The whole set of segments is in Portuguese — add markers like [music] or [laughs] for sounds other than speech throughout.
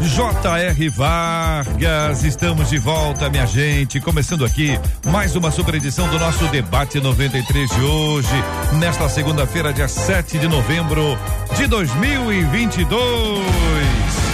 J.R. Vargas. Estamos de volta, minha gente. Começando aqui mais uma super edição do nosso debate 93 de hoje, nesta segunda-feira, dia 7 de novembro de 2022.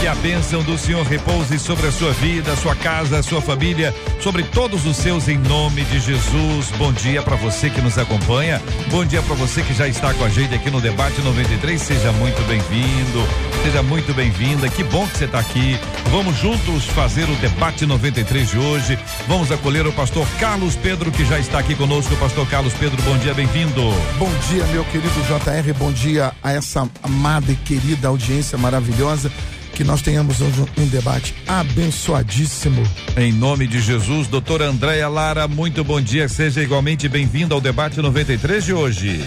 Que a bênção do Senhor repouse sobre a sua vida, sua casa, sua família, sobre todos os seus em nome de Jesus. Bom dia para você que nos acompanha. Bom dia para você que já está com a gente aqui no debate 93. Seja muito bem-vindo. Seja muito bem-vinda. Que bom que você está aqui. Vamos juntos fazer o debate 93 de hoje. Vamos acolher o pastor Carlos Pedro que já está aqui conosco. Pastor Carlos Pedro, bom dia, bem-vindo. Bom dia, meu querido JR. Bom dia a essa amada e querida audiência maravilhosa que nós tenhamos hoje um debate abençoadíssimo. Em nome de Jesus, doutora Andréia Lara, muito bom dia, seja igualmente bem-vindo ao debate 93 de hoje.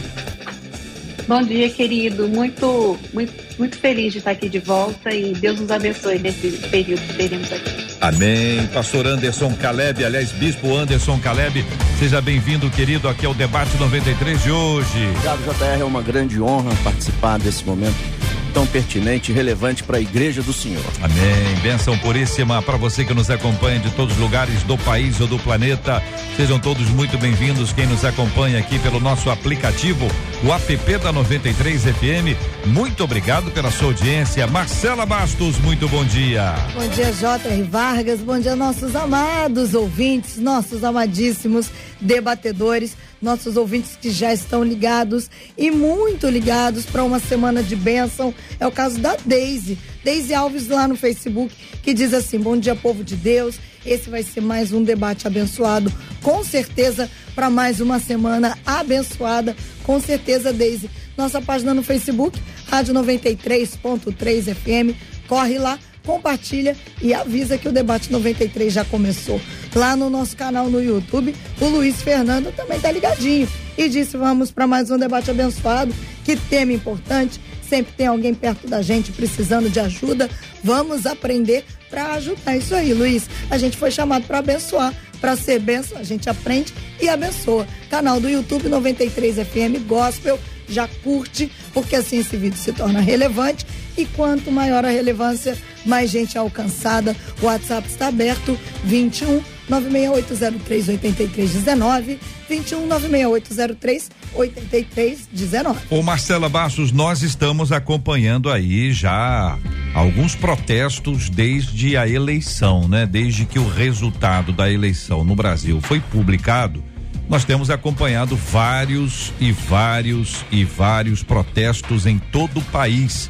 Bom dia, querido. Muito, muito, muito feliz de estar aqui de volta e Deus nos abençoe nesse período que teremos aqui. Amém. Pastor Anderson Caleb, aliás, Bispo Anderson Caleb, seja bem-vindo, querido, aqui ao debate 93 de hoje. Obrigado, JR. É uma grande honra participar desse momento tão pertinente e relevante para a igreja do Senhor. Amém. Bênção puríssima para você que nos acompanha de todos os lugares do país ou do planeta. Sejam todos muito bem-vindos. Quem nos acompanha aqui pelo nosso aplicativo, o app da 93 FM. Muito obrigado pela sua audiência. Marcela Bastos, muito bom dia. Bom dia, J.R. Vargas. Bom dia, nossos amados ouvintes, nossos amadíssimos debatedores nossos ouvintes que já estão ligados e muito ligados para uma semana de bênção. É o caso da Daisy. Daisy Alves lá no Facebook, que diz assim: Bom dia, povo de Deus. Esse vai ser mais um debate abençoado, com certeza, para mais uma semana abençoada. Com certeza, Daisy. Nossa página no Facebook, Rádio 93.3 FM. Corre lá compartilha e avisa que o debate 93 já começou. Lá no nosso canal no YouTube, o Luiz Fernando também tá ligadinho e disse: "Vamos para mais um debate abençoado, que tema importante, sempre tem alguém perto da gente precisando de ajuda. Vamos aprender para ajudar. Isso aí, Luiz. A gente foi chamado para abençoar, para ser benção, a gente aprende e abençoa. Canal do YouTube 93 FM Gospel já curte, porque assim esse vídeo se torna relevante e quanto maior a relevância, mais gente alcançada. O WhatsApp está aberto 21 96803 8319 21 96803 8319. Ô Marcela Bastos, nós estamos acompanhando aí já alguns protestos desde a eleição, né? Desde que o resultado da eleição no Brasil foi publicado, nós temos acompanhado vários e vários e vários protestos em todo o país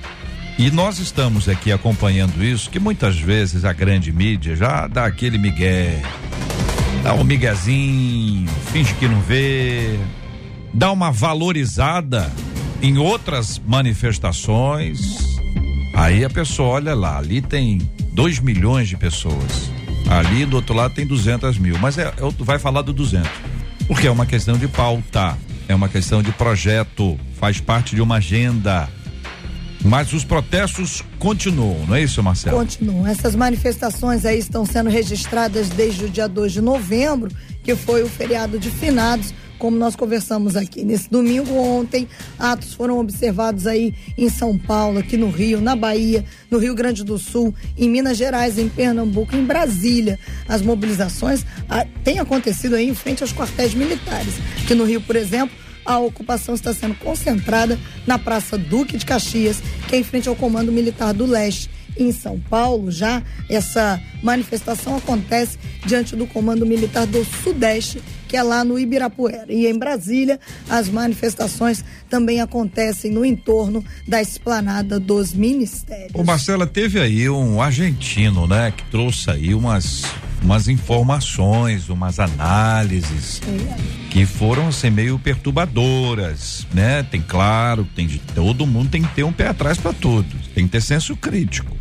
e nós estamos aqui acompanhando isso, que muitas vezes a grande mídia já dá aquele migué, dá um miguezinho, finge que não vê, dá uma valorizada em outras manifestações. Aí a pessoa olha lá, ali tem 2 milhões de pessoas. Ali do outro lado tem 200 mil, mas é, é, vai falar do 200. Porque é uma questão de pauta, é uma questão de projeto, faz parte de uma agenda mas os protestos continuam, não é isso, Marcelo? Continuam. Essas manifestações aí estão sendo registradas desde o dia 2 de novembro, que foi o feriado de finados, como nós conversamos aqui. Nesse domingo ontem, atos foram observados aí em São Paulo, aqui no Rio, na Bahia, no Rio Grande do Sul, em Minas Gerais, em Pernambuco, em Brasília. As mobilizações ah, têm acontecido aí em frente aos quartéis militares. Aqui no Rio, por exemplo, a ocupação está sendo concentrada na Praça Duque de Caxias, que é em frente ao Comando Militar do Leste. Em São Paulo, já essa manifestação acontece diante do Comando Militar do Sudeste, que é lá no Ibirapuera. E em Brasília, as manifestações também acontecem no entorno da esplanada dos ministérios. O Marcela teve aí um argentino, né, que trouxe aí umas umas informações, umas análises que foram assim meio perturbadoras, né? Tem claro, tem de todo mundo tem que ter um pé atrás para tudo, tem que ter senso crítico.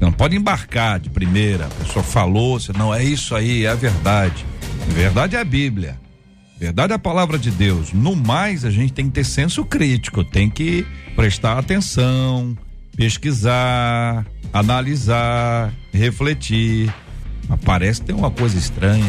Você não pode embarcar de primeira. A pessoa falou, você não é isso aí, é a verdade. A verdade é a Bíblia. A verdade é a palavra de Deus. No mais, a gente tem que ter senso crítico, tem que prestar atenção, pesquisar, analisar, refletir. Mas parece que tem uma coisa estranha.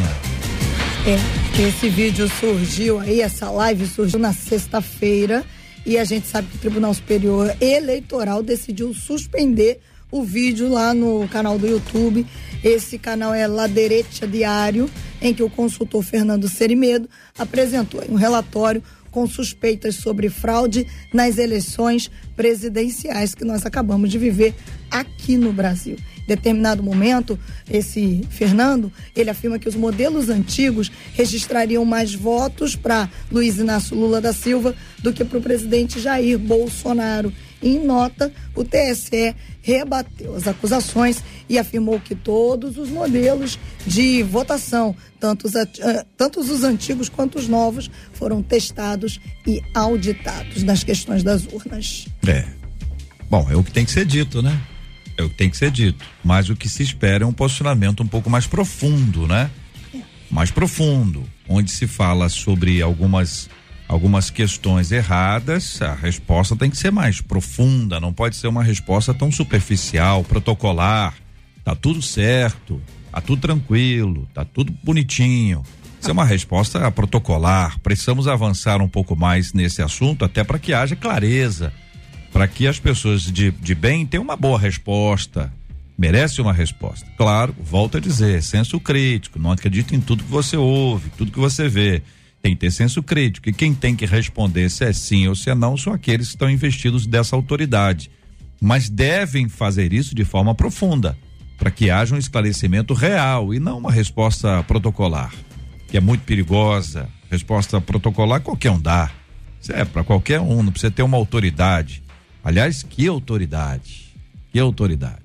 É, esse vídeo surgiu aí, essa live surgiu na sexta-feira e a gente sabe que o Tribunal Superior Eleitoral decidiu suspender o vídeo lá no canal do YouTube. Esse canal é Laderecha Diário, em que o consultor Fernando Serimedo apresentou um relatório com suspeitas sobre fraude nas eleições presidenciais que nós acabamos de viver aqui no Brasil. Determinado momento, esse Fernando, ele afirma que os modelos antigos registrariam mais votos para Luiz Inácio Lula da Silva do que para o presidente Jair Bolsonaro. Em nota, o TSE rebateu as acusações e afirmou que todos os modelos de votação, tanto os, tanto os antigos quanto os novos, foram testados e auditados nas questões das urnas. É. Bom, é o que tem que ser dito, né? É o que tem que ser dito. Mas o que se espera é um posicionamento um pouco mais profundo, né? É. Mais profundo, onde se fala sobre algumas algumas questões erradas, a resposta tem que ser mais profunda, não pode ser uma resposta tão superficial, protocolar. Tá tudo certo, tá tudo tranquilo, tá tudo bonitinho. Isso é uma resposta protocolar. Precisamos avançar um pouco mais nesse assunto, até para que haja clareza, para que as pessoas de, de bem tenham uma boa resposta. Merece uma resposta. Claro, volto a dizer, senso crítico, não acredita em tudo que você ouve, tudo que você vê tem que ter senso crítico. E quem tem que responder se é sim ou se é não são aqueles que estão investidos dessa autoridade. Mas devem fazer isso de forma profunda, para que haja um esclarecimento real e não uma resposta protocolar, que é muito perigosa. Resposta protocolar qualquer um dá. Isso é para qualquer um, não precisa ter uma autoridade. Aliás, que autoridade? Que autoridade?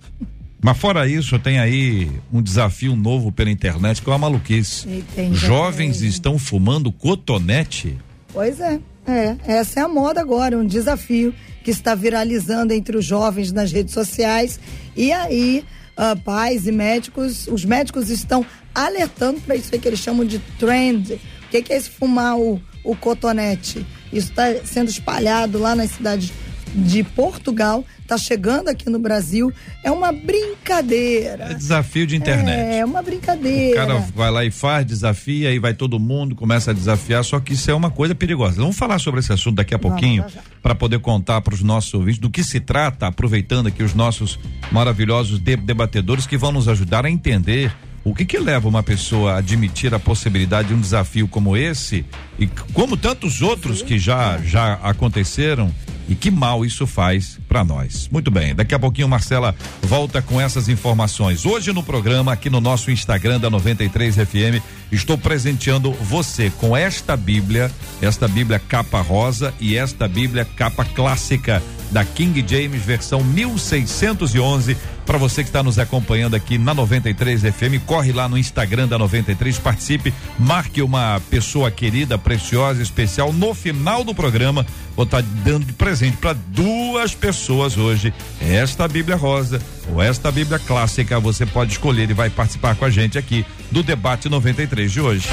Mas fora isso, tem aí um desafio novo pela internet que é uma maluquice. Jovens estão fumando cotonete. Pois é, é. Essa é a moda agora, um desafio que está viralizando entre os jovens nas redes sociais. E aí, uh, pais e médicos, os médicos estão alertando para isso aí que eles chamam de trend. O que, que é esse fumar o, o cotonete? Isso está sendo espalhado lá nas cidades de Portugal, está chegando aqui no Brasil. É uma brincadeira. É desafio de internet. É, uma brincadeira. O cara vai lá e faz, desafia, aí vai todo mundo, começa a desafiar, só que isso é uma coisa perigosa. Vamos falar sobre esse assunto daqui a pouquinho, para poder contar para os nossos ouvintes do que se trata, aproveitando aqui os nossos maravilhosos debatedores que vão nos ajudar a entender o que que leva uma pessoa a admitir a possibilidade de um desafio como esse e como tantos outros que já já aconteceram e que mal isso faz para nós. Muito bem, daqui a pouquinho Marcela volta com essas informações. Hoje no programa, aqui no nosso Instagram da 93 FM, estou presenteando você com esta Bíblia, esta Bíblia capa rosa e esta Bíblia capa clássica da King James versão 1611 para você que está nos acompanhando aqui na 93 FM, corre lá no Instagram da 93, participe, marque uma pessoa querida, preciosa, especial no final do programa. Vou estar tá dando de presente para duas pessoas hoje esta Bíblia Rosa ou esta Bíblia Clássica. Você pode escolher e vai participar com a gente aqui do debate 93 de hoje.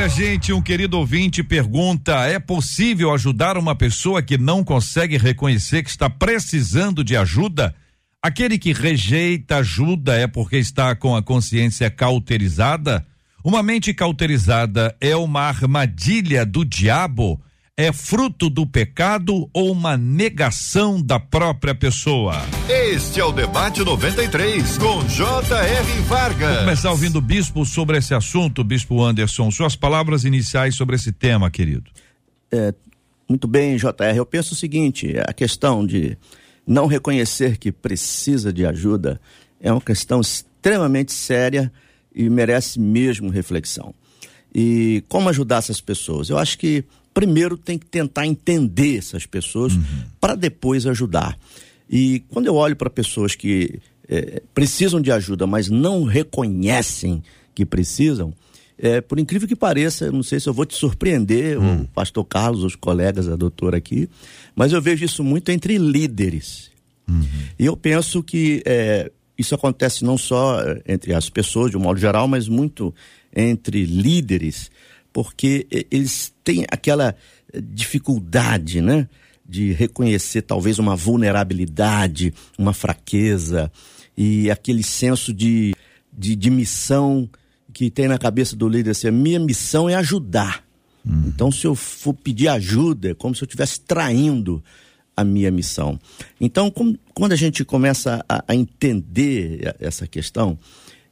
Olha, gente, um querido ouvinte pergunta: é possível ajudar uma pessoa que não consegue reconhecer que está precisando de ajuda? Aquele que rejeita ajuda é porque está com a consciência cauterizada? Uma mente cauterizada é uma armadilha do diabo? É fruto do pecado ou uma negação da própria pessoa? Este é o debate 93 com J.R. Vargas. Vou começar ouvindo o bispo sobre esse assunto, bispo Anderson. Suas palavras iniciais sobre esse tema, querido. É, muito bem, J.R. Eu penso o seguinte: a questão de não reconhecer que precisa de ajuda é uma questão extremamente séria e merece mesmo reflexão. E como ajudar essas pessoas? Eu acho que primeiro tem que tentar entender essas pessoas uhum. para depois ajudar. E quando eu olho para pessoas que é, precisam de ajuda, mas não reconhecem que precisam, É, por incrível que pareça, não sei se eu vou te surpreender, hum. o pastor Carlos, os colegas, a doutora aqui, mas eu vejo isso muito entre líderes. Uhum. E eu penso que é, isso acontece não só entre as pessoas, de um modo geral, mas muito entre líderes, porque eles têm aquela dificuldade, né? De reconhecer talvez uma vulnerabilidade, uma fraqueza e aquele senso de, de, de missão que tem na cabeça do líder assim, a minha missão é ajudar. Uhum. Então, se eu for pedir ajuda, é como se eu estivesse traindo a minha missão. Então, com, quando a gente começa a, a, entender essa questão,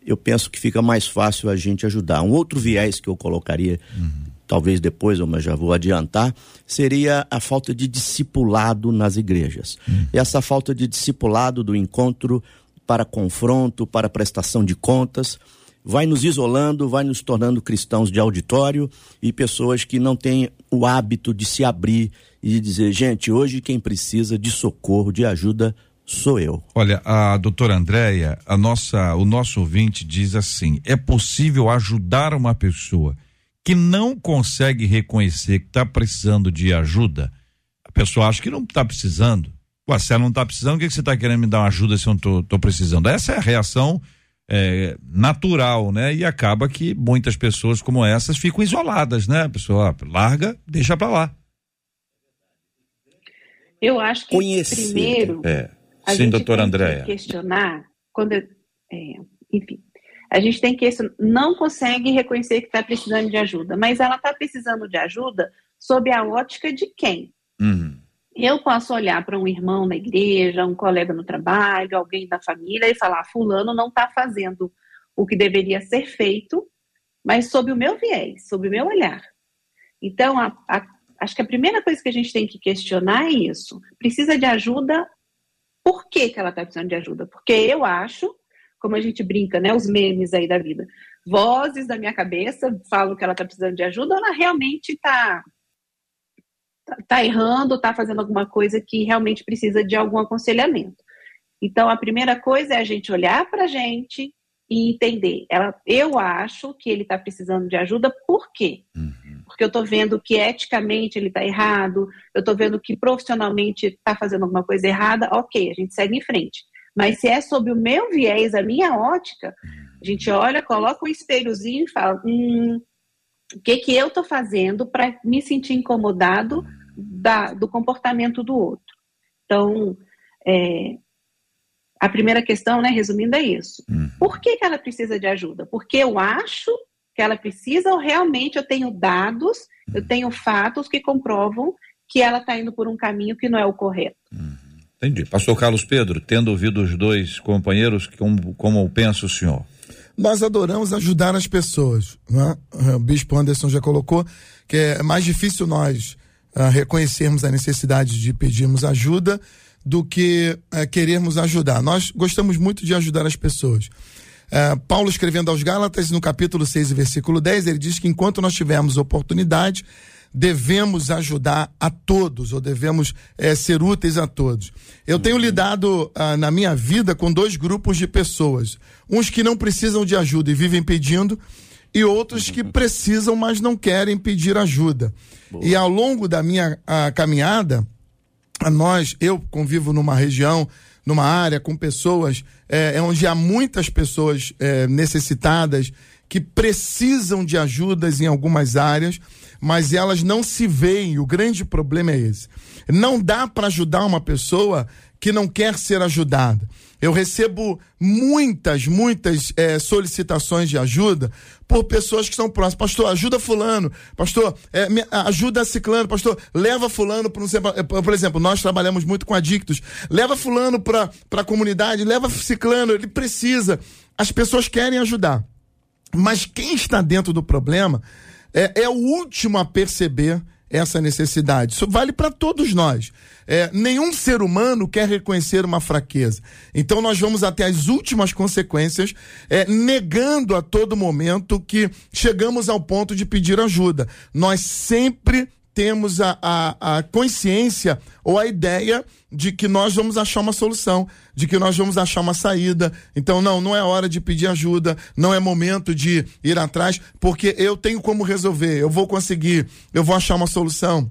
eu penso que fica mais fácil a gente ajudar. Um outro viés que eu colocaria, uhum. talvez depois, mas já vou adiantar, seria a falta de discipulado nas igrejas. Uhum. Essa falta de discipulado do encontro para confronto, para prestação de contas vai nos isolando, vai nos tornando cristãos de auditório e pessoas que não têm o hábito de se abrir e dizer, gente, hoje quem precisa de socorro, de ajuda, sou eu. Olha, a doutora Andréia, a nossa, o nosso ouvinte diz assim: é possível ajudar uma pessoa que não consegue reconhecer que está precisando de ajuda? A pessoa acha que não está precisando. Ué, se ela não está precisando, o que, que você está querendo me dar uma ajuda se eu não estou precisando? Essa é a reação é, natural, né? E acaba que muitas pessoas como essas ficam isoladas, né? A pessoa larga, deixa para lá. Eu acho que Conhecer. primeiro é. A Sim, doutora Andréia. questionar quando eu, é, enfim, a gente tem que não consegue reconhecer que está precisando de ajuda, mas ela está precisando de ajuda sob a ótica de quem? Uhum. Eu posso olhar para um irmão na igreja, um colega no trabalho, alguém da família e falar: Fulano não está fazendo o que deveria ser feito, mas sob o meu viés, sob o meu olhar. Então, a, a, acho que a primeira coisa que a gente tem que questionar é isso: precisa de ajuda, por que, que ela está precisando de ajuda? Porque eu acho, como a gente brinca, né, os memes aí da vida, vozes da minha cabeça falam que ela está precisando de ajuda, ela realmente está está errando, está fazendo alguma coisa que realmente precisa de algum aconselhamento. Então, a primeira coisa é a gente olhar para a gente e entender. Ela, eu acho que ele está precisando de ajuda, por quê? Uhum. Porque eu estou vendo que eticamente ele está errado, eu estou vendo que profissionalmente está fazendo alguma coisa errada, ok, a gente segue em frente. Mas se é sob o meu viés, a minha ótica, a gente olha, coloca um espelhozinho e fala: hum, o que, que eu estou fazendo para me sentir incomodado da, do comportamento do outro. Então, é, a primeira questão, né, resumindo, é isso. Uhum. Por que, que ela precisa de ajuda? Porque eu acho que ela precisa ou realmente eu tenho dados, eu tenho fatos que comprovam que ela está indo por um caminho que não é o correto. Uhum. Entendi. Pastor Carlos Pedro, tendo ouvido os dois companheiros, como, como pensa o senhor? Nós adoramos ajudar as pessoas. Né? O bispo Anderson já colocou que é mais difícil nós uh, reconhecermos a necessidade de pedirmos ajuda do que uh, querermos ajudar. Nós gostamos muito de ajudar as pessoas. Uh, Paulo escrevendo aos Gálatas, no capítulo 6, versículo 10, ele diz que enquanto nós tivermos oportunidade, devemos ajudar a todos, ou devemos é, ser úteis a todos. Eu tenho lidado ah, na minha vida com dois grupos de pessoas. Uns que não precisam de ajuda e vivem pedindo, e outros que precisam, mas não querem pedir ajuda. Boa. E ao longo da minha a, caminhada, a nós, eu convivo numa região, numa área com pessoas, é, é onde há muitas pessoas é, necessitadas que precisam de ajudas em algumas áreas, mas elas não se veem. O grande problema é esse. Não dá para ajudar uma pessoa que não quer ser ajudada. Eu recebo muitas, muitas é, solicitações de ajuda por pessoas que são próximas. Pastor, ajuda fulano. Pastor, é, me, ajuda ciclano. Pastor, leva fulano para um Por exemplo, nós trabalhamos muito com adictos. Leva fulano para a comunidade, leva ciclano, ele precisa. As pessoas querem ajudar. Mas quem está dentro do problema é, é o último a perceber essa necessidade. Isso vale para todos nós. É, nenhum ser humano quer reconhecer uma fraqueza. Então nós vamos até as últimas consequências, é, negando a todo momento que chegamos ao ponto de pedir ajuda. Nós sempre temos a, a, a consciência ou a ideia de que nós vamos achar uma solução, de que nós vamos achar uma saída. Então, não, não é hora de pedir ajuda, não é momento de ir atrás, porque eu tenho como resolver, eu vou conseguir, eu vou achar uma solução.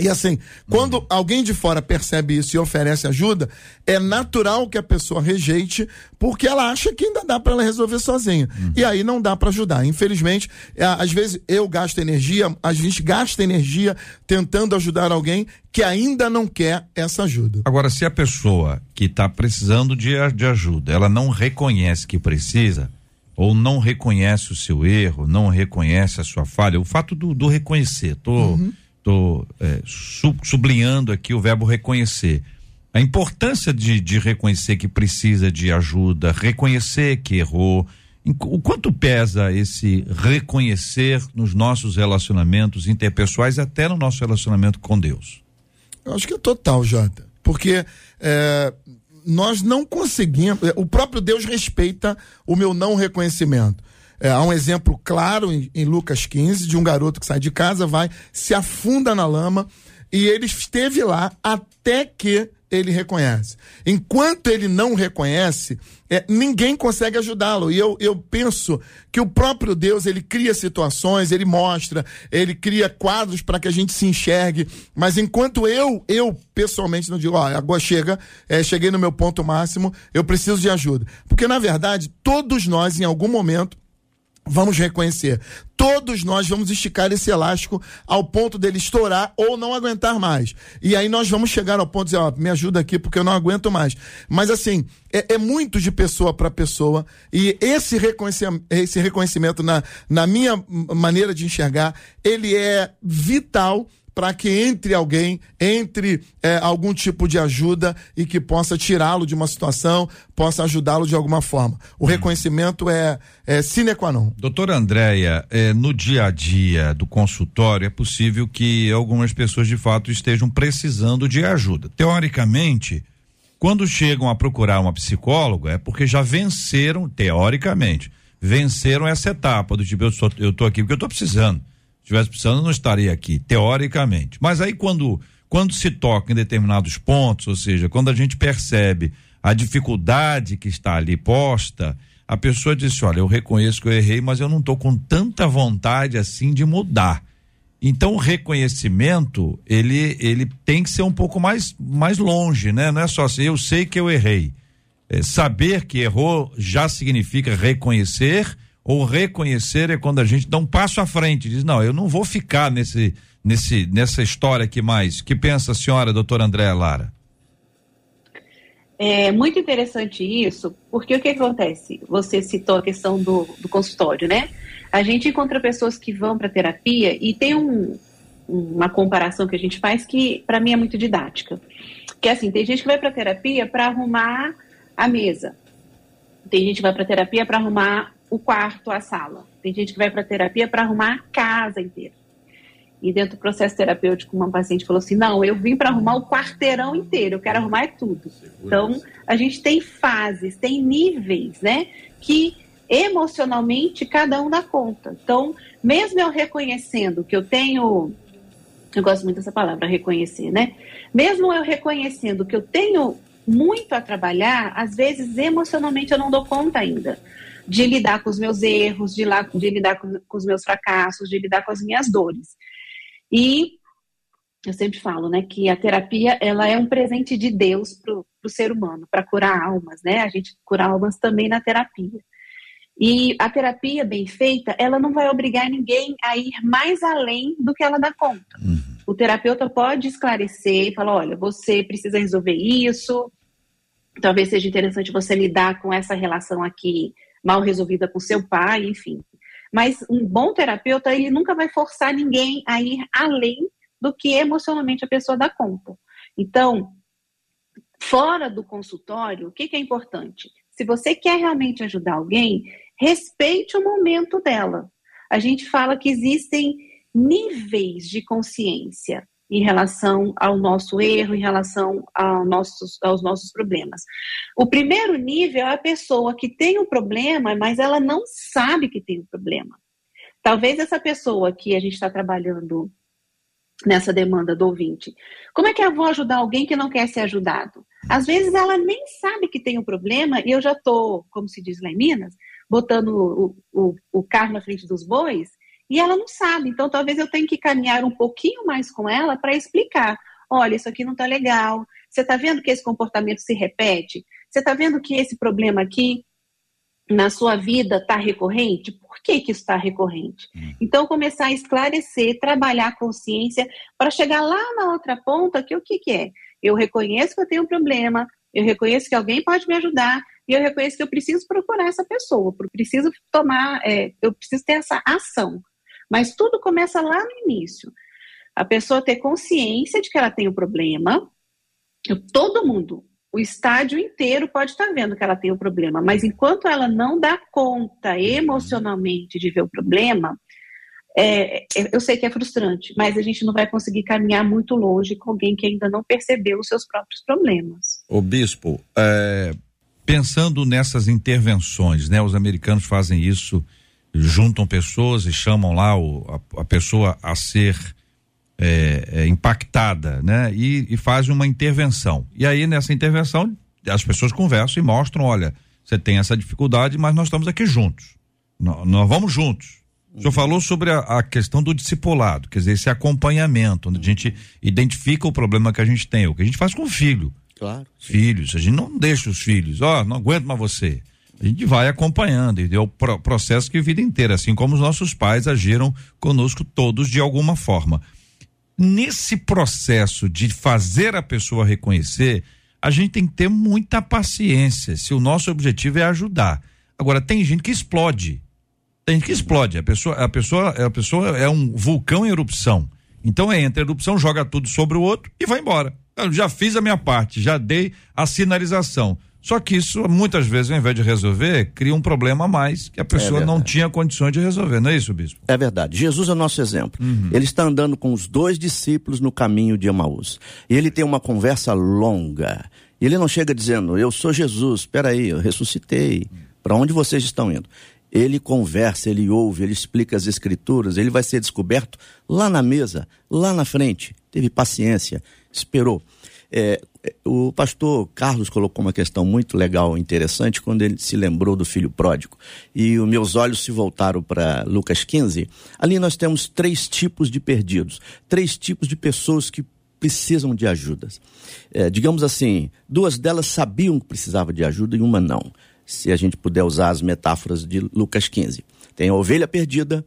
E assim, quando uhum. alguém de fora percebe isso e oferece ajuda, é natural que a pessoa rejeite, porque ela acha que ainda dá para ela resolver sozinha. Uhum. E aí não dá para ajudar. Infelizmente, é, às vezes eu gasto energia, a gente gasta energia tentando ajudar alguém que ainda não quer essa ajuda. Agora, se a pessoa que está precisando de, de ajuda, ela não reconhece que precisa, ou não reconhece o seu erro, não reconhece a sua falha, o fato do, do reconhecer, tô. Uhum estou é, sublinhando aqui o verbo reconhecer. A importância de, de reconhecer que precisa de ajuda, reconhecer que errou. O quanto pesa esse reconhecer nos nossos relacionamentos interpessoais, até no nosso relacionamento com Deus? Eu acho que é total, Jota. Porque é, nós não conseguimos. O próprio Deus respeita o meu não reconhecimento. É, há um exemplo claro em, em Lucas 15 de um garoto que sai de casa, vai, se afunda na lama e ele esteve lá até que ele reconhece. Enquanto ele não reconhece, é, ninguém consegue ajudá-lo. E eu, eu penso que o próprio Deus, ele cria situações, ele mostra, ele cria quadros para que a gente se enxergue. Mas enquanto eu, eu pessoalmente não digo, ó, agora chega, é, cheguei no meu ponto máximo, eu preciso de ajuda. Porque, na verdade, todos nós, em algum momento, vamos reconhecer. Todos nós vamos esticar esse elástico ao ponto dele estourar ou não aguentar mais. E aí nós vamos chegar ao ponto de dizer, ó, me ajuda aqui porque eu não aguento mais. Mas assim, é, é muito de pessoa para pessoa e esse reconhecimento, esse reconhecimento na, na minha maneira de enxergar, ele é vital para que entre alguém, entre é, algum tipo de ajuda e que possa tirá-lo de uma situação, possa ajudá-lo de alguma forma. O hum. reconhecimento é, é sine qua non. Doutora Andréia, é, no dia a dia do consultório, é possível que algumas pessoas de fato estejam precisando de ajuda. Teoricamente, quando chegam a procurar uma psicóloga, é porque já venceram, teoricamente, venceram essa etapa do tipo, eu, tô aqui porque eu tô precisando tivesse precisando, não estaria aqui, teoricamente. Mas aí quando, quando se toca em determinados pontos, ou seja, quando a gente percebe a dificuldade que está ali posta, a pessoa disse, olha, eu reconheço que eu errei, mas eu não estou com tanta vontade assim de mudar. Então o reconhecimento, ele, ele tem que ser um pouco mais, mais longe, né? Não é só assim, eu sei que eu errei. É, saber que errou já significa reconhecer ou reconhecer é quando a gente dá um passo à frente, diz, não, eu não vou ficar nesse, nesse, nessa história aqui mais. que pensa a senhora, doutora Andréa Lara? É muito interessante isso, porque o que acontece? Você citou a questão do, do consultório, né? A gente encontra pessoas que vão para terapia e tem um, uma comparação que a gente faz que, para mim, é muito didática. Que é assim: tem gente que vai para terapia para arrumar a mesa, tem gente que vai para terapia para arrumar o quarto, a sala. Tem gente que vai para terapia para arrumar a casa inteira. E dentro do processo terapêutico, uma paciente falou assim: Não, eu vim para arrumar o quarteirão inteiro, eu quero arrumar tudo. Então, a gente tem fases, tem níveis, né? Que emocionalmente cada um dá conta. Então, mesmo eu reconhecendo que eu tenho. Eu gosto muito dessa palavra, reconhecer, né? Mesmo eu reconhecendo que eu tenho muito a trabalhar, às vezes emocionalmente eu não dou conta ainda de lidar com os meus erros, de, lá, de lidar com, com os meus fracassos, de lidar com as minhas dores. E eu sempre falo, né, que a terapia ela é um presente de Deus para o ser humano, para curar almas, né? A gente cura almas também na terapia. E a terapia bem feita, ela não vai obrigar ninguém a ir mais além do que ela dá conta. Uhum. O terapeuta pode esclarecer e falar: olha, você precisa resolver isso, talvez seja interessante você lidar com essa relação aqui mal resolvida com seu pai, enfim. Mas um bom terapeuta, ele nunca vai forçar ninguém a ir além do que emocionalmente a pessoa dá conta. Então, fora do consultório, o que, que é importante? Se você quer realmente ajudar alguém, respeite o momento dela. A gente fala que existem níveis de consciência em relação ao nosso erro, em relação ao nossos, aos nossos problemas. O primeiro nível é a pessoa que tem o um problema, mas ela não sabe que tem o um problema. Talvez essa pessoa que a gente está trabalhando nessa demanda do ouvinte. Como é que eu vou ajudar alguém que não quer ser ajudado? Às vezes ela nem sabe que tem um problema e eu já estou, como se diz lá em Minas, botando o, o, o carro na frente dos bois e ela não sabe. Então talvez eu tenha que caminhar um pouquinho mais com ela para explicar. Olha, isso aqui não está legal. Você está vendo que esse comportamento se repete? Você está vendo que esse problema aqui na sua vida está recorrente? Por que, que isso está recorrente? Hum. Então, começar a esclarecer, trabalhar a consciência para chegar lá na outra ponta, que o que, que é? Eu reconheço que eu tenho um problema, eu reconheço que alguém pode me ajudar, e eu reconheço que eu preciso procurar essa pessoa, eu preciso tomar, é, eu preciso ter essa ação. Mas tudo começa lá no início. A pessoa ter consciência de que ela tem o um problema, todo mundo o estádio inteiro pode estar vendo que ela tem o um problema, mas enquanto ela não dá conta emocionalmente de ver o problema, é, é, eu sei que é frustrante, mas a gente não vai conseguir caminhar muito longe com alguém que ainda não percebeu os seus próprios problemas. O bispo, é, pensando nessas intervenções, né? Os americanos fazem isso, juntam pessoas e chamam lá o, a, a pessoa a ser é, é, impactada, né? E, e faz uma intervenção. E aí, nessa intervenção, as pessoas conversam e mostram: olha, você tem essa dificuldade, mas nós estamos aqui juntos. Nós, nós vamos juntos. O senhor falou sobre a, a, questão do discipulado, quer dizer, esse acompanhamento, onde a gente identifica o problema que a gente tem, o que a gente faz com o filho. Claro. Sim. Filhos, a gente não deixa os filhos, ó, oh, não aguento mais você. A gente vai acompanhando, é o pro, processo que a vida inteira, assim como os nossos pais agiram conosco todos de alguma forma nesse processo de fazer a pessoa reconhecer, a gente tem que ter muita paciência, se o nosso objetivo é ajudar. Agora, tem gente que explode. Tem gente que explode. A pessoa, a pessoa, a pessoa é um vulcão em erupção. Então é entra erupção, joga tudo sobre o outro e vai embora. Eu já fiz a minha parte, já dei a sinalização. Só que isso, muitas vezes, ao invés de resolver, cria um problema a mais que a pessoa é não tinha condições de resolver, não é isso, bispo? É verdade. Jesus é o nosso exemplo. Uhum. Ele está andando com os dois discípulos no caminho de Emaús. E ele tem uma conversa longa. E ele não chega dizendo, eu sou Jesus, espera aí, eu ressuscitei. Para onde vocês estão indo? Ele conversa, ele ouve, ele explica as escrituras, ele vai ser descoberto lá na mesa, lá na frente. Teve paciência, esperou. É, o pastor Carlos colocou uma questão muito legal, interessante, quando ele se lembrou do filho pródigo. E os meus olhos se voltaram para Lucas 15. Ali nós temos três tipos de perdidos, três tipos de pessoas que precisam de ajuda. É, digamos assim, duas delas sabiam que precisava de ajuda e uma não. Se a gente puder usar as metáforas de Lucas 15. Tem a ovelha perdida,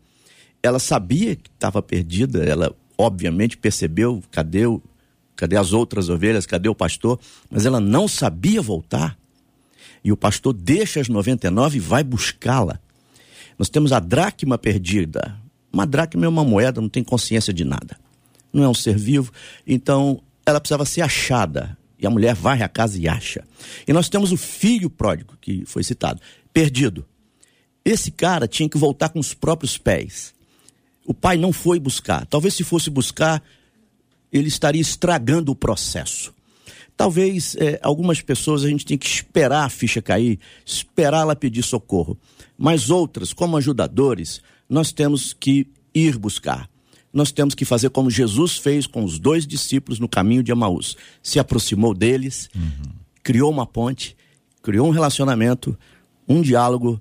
ela sabia que estava perdida, ela obviamente percebeu, cadê o Cadê as outras ovelhas? Cadê o pastor? Mas ela não sabia voltar. E o pastor deixa as 99 e vai buscá-la. Nós temos a dracma perdida. Uma dracma é uma moeda, não tem consciência de nada. Não é um ser vivo. Então, ela precisava ser achada. E a mulher varre a casa e acha. E nós temos o filho pródigo, que foi citado, perdido. Esse cara tinha que voltar com os próprios pés. O pai não foi buscar. Talvez se fosse buscar, ele estaria estragando o processo. Talvez é, algumas pessoas a gente tem que esperar a ficha cair, esperar ela pedir socorro. Mas outras, como ajudadores, nós temos que ir buscar. Nós temos que fazer como Jesus fez com os dois discípulos no caminho de Emaús. Se aproximou deles, uhum. criou uma ponte, criou um relacionamento, um diálogo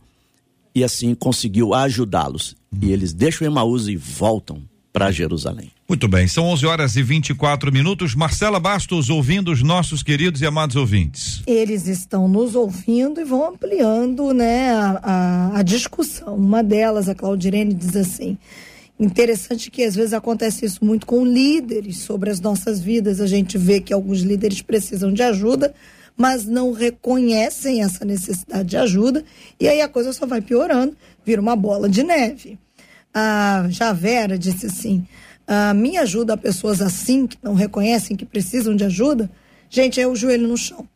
e assim conseguiu ajudá-los. Uhum. E eles deixam Emaús e voltam para Jerusalém. Muito bem, são 11 horas e 24 minutos. Marcela Bastos, ouvindo os nossos queridos e amados ouvintes. Eles estão nos ouvindo e vão ampliando né, a, a, a discussão. Uma delas, a Claudirene, diz assim: interessante que às vezes acontece isso muito com líderes sobre as nossas vidas. A gente vê que alguns líderes precisam de ajuda, mas não reconhecem essa necessidade de ajuda, e aí a coisa só vai piorando, vira uma bola de neve. A Javera disse assim: a minha ajuda a pessoas assim, que não reconhecem que precisam de ajuda, gente, é o joelho no chão.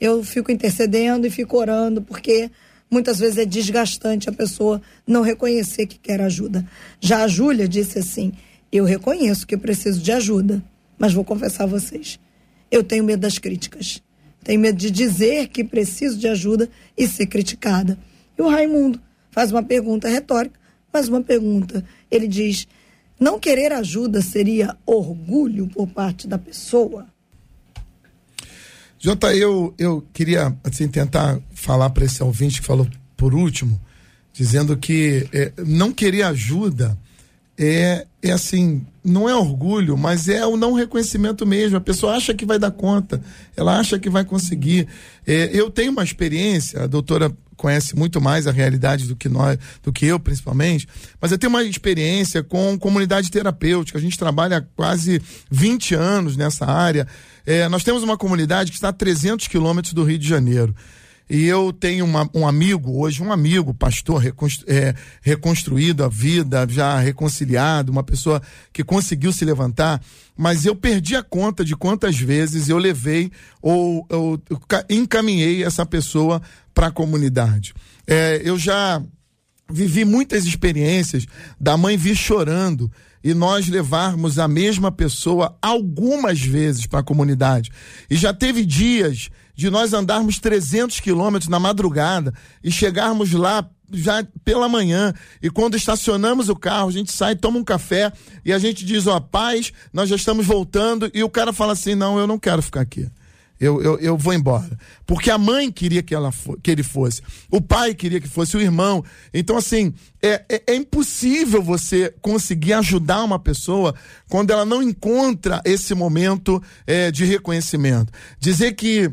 Eu fico intercedendo e fico orando, porque muitas vezes é desgastante a pessoa não reconhecer que quer ajuda. Já a Júlia disse assim: Eu reconheço que preciso de ajuda, mas vou confessar a vocês, eu tenho medo das críticas. Tenho medo de dizer que preciso de ajuda e ser criticada. E o Raimundo faz uma pergunta retórica, mas uma pergunta. Ele diz: Não querer ajuda seria orgulho por parte da pessoa? Jota, eu, eu queria assim, tentar falar para esse ouvinte que falou por último, dizendo que é, não querer ajuda é, é assim, não é orgulho, mas é o não reconhecimento mesmo. A pessoa acha que vai dar conta, ela acha que vai conseguir. É, eu tenho uma experiência, a doutora conhece muito mais a realidade do que nós, do que eu principalmente, mas eu tenho uma experiência com comunidade terapêutica. A gente trabalha há quase 20 anos nessa área. É, nós temos uma comunidade que está a 300 quilômetros do Rio de Janeiro. E eu tenho uma, um amigo, hoje um amigo, pastor, reconstru, é, reconstruído a vida, já reconciliado, uma pessoa que conseguiu se levantar, mas eu perdi a conta de quantas vezes eu levei ou, ou encaminhei essa pessoa para a comunidade. É, eu já vivi muitas experiências da mãe vir chorando e nós levarmos a mesma pessoa algumas vezes para a comunidade. E já teve dias de nós andarmos 300 quilômetros na madrugada e chegarmos lá já pela manhã. E quando estacionamos o carro, a gente sai, toma um café e a gente diz: Ó, oh, paz, nós já estamos voltando. E o cara fala assim: Não, eu não quero ficar aqui. Eu, eu, eu vou embora. Porque a mãe queria que, ela que ele fosse. O pai queria que fosse o irmão. Então, assim, é, é, é impossível você conseguir ajudar uma pessoa quando ela não encontra esse momento é, de reconhecimento. Dizer que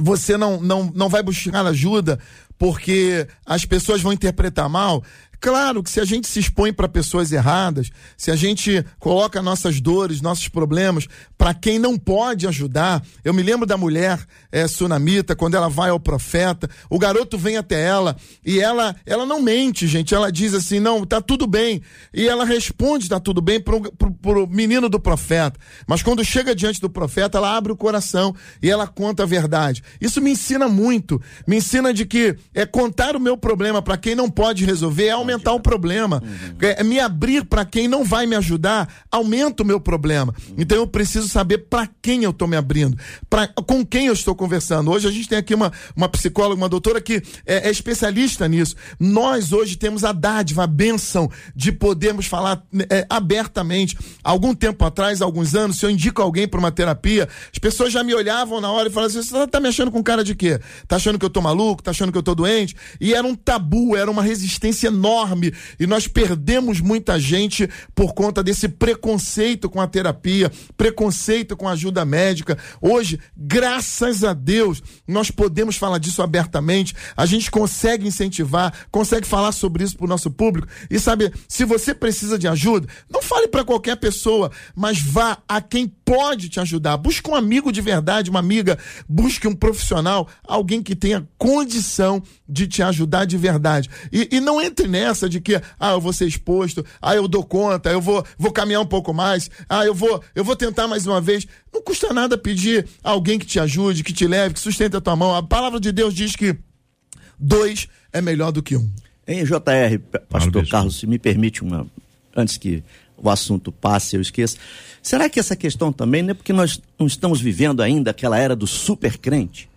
você não, não, não vai buscar ajuda porque as pessoas vão interpretar mal, Claro que se a gente se expõe para pessoas erradas, se a gente coloca nossas dores, nossos problemas para quem não pode ajudar. Eu me lembro da mulher é, sunamita, quando ela vai ao profeta, o garoto vem até ela e ela ela não mente, gente. Ela diz assim: não, tá tudo bem. E ela responde: tá tudo bem pro, pro menino do profeta. Mas quando chega diante do profeta, ela abre o coração e ela conta a verdade. Isso me ensina muito. Me ensina de que é contar o meu problema para quem não pode resolver é aumentar aumentar o problema. Uhum. É, me abrir para quem não vai me ajudar, aumenta o meu problema. Uhum. Então eu preciso saber para quem eu estou me abrindo, pra, com quem eu estou conversando. Hoje a gente tem aqui uma, uma psicóloga, uma doutora que é, é especialista nisso. Nós hoje temos a dádiva, a benção de podermos falar é, abertamente. Algum tempo atrás, alguns anos, se eu indico alguém para uma terapia, as pessoas já me olhavam na hora e falavam assim: você tá me achando com cara de quê? Tá achando que eu tô maluco? Tá achando que eu tô doente? E era um tabu, era uma resistência enorme enorme e nós perdemos muita gente por conta desse preconceito com a terapia, preconceito com a ajuda médica. Hoje, graças a Deus, nós podemos falar disso abertamente, a gente consegue incentivar, consegue falar sobre isso para o nosso público. E sabe, se você precisa de ajuda, não fale para qualquer pessoa, mas vá a quem pode te ajudar. Busque um amigo de verdade, uma amiga, busque um profissional, alguém que tenha condição de te ajudar de verdade. E, e não entre nessa de que, ah, eu vou ser exposto, ah, eu dou conta, eu vou, vou caminhar um pouco mais, ah, eu vou, eu vou tentar mais uma vez. Não custa nada pedir alguém que te ajude, que te leve, que sustente a tua mão. A palavra de Deus diz que dois é melhor do que um. Em JR, pastor Carlos, se me permite uma, antes que o assunto passe, eu esqueça. Será que essa questão também não é porque nós não estamos vivendo ainda aquela era do super crente?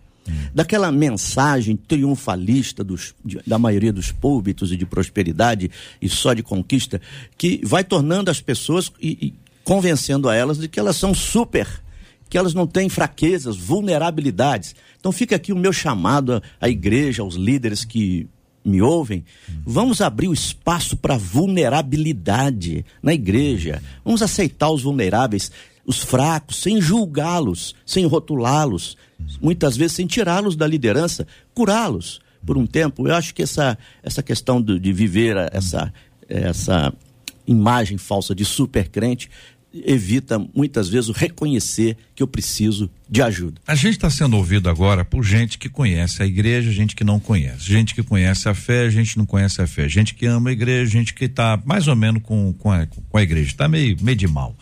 Daquela mensagem triunfalista dos, de, da maioria dos púlpitos e de prosperidade e só de conquista, que vai tornando as pessoas e, e convencendo a elas de que elas são super, que elas não têm fraquezas, vulnerabilidades. Então fica aqui o meu chamado à igreja, aos líderes que me ouvem, vamos abrir o espaço para vulnerabilidade na igreja. Vamos aceitar os vulneráveis, os fracos, sem julgá-los, sem rotulá-los, muitas vezes sem tirá-los da liderança, curá-los por um tempo. Eu acho que essa, essa questão de, viver essa, essa imagem falsa de super crente evita muitas vezes o reconhecer que eu preciso de ajuda. A gente está sendo ouvido agora por gente que conhece a igreja, gente que não conhece, gente que conhece a fé, gente que não conhece a fé, gente que ama a igreja, gente que está mais ou menos com, com, a, com a igreja, está meio, meio de mal.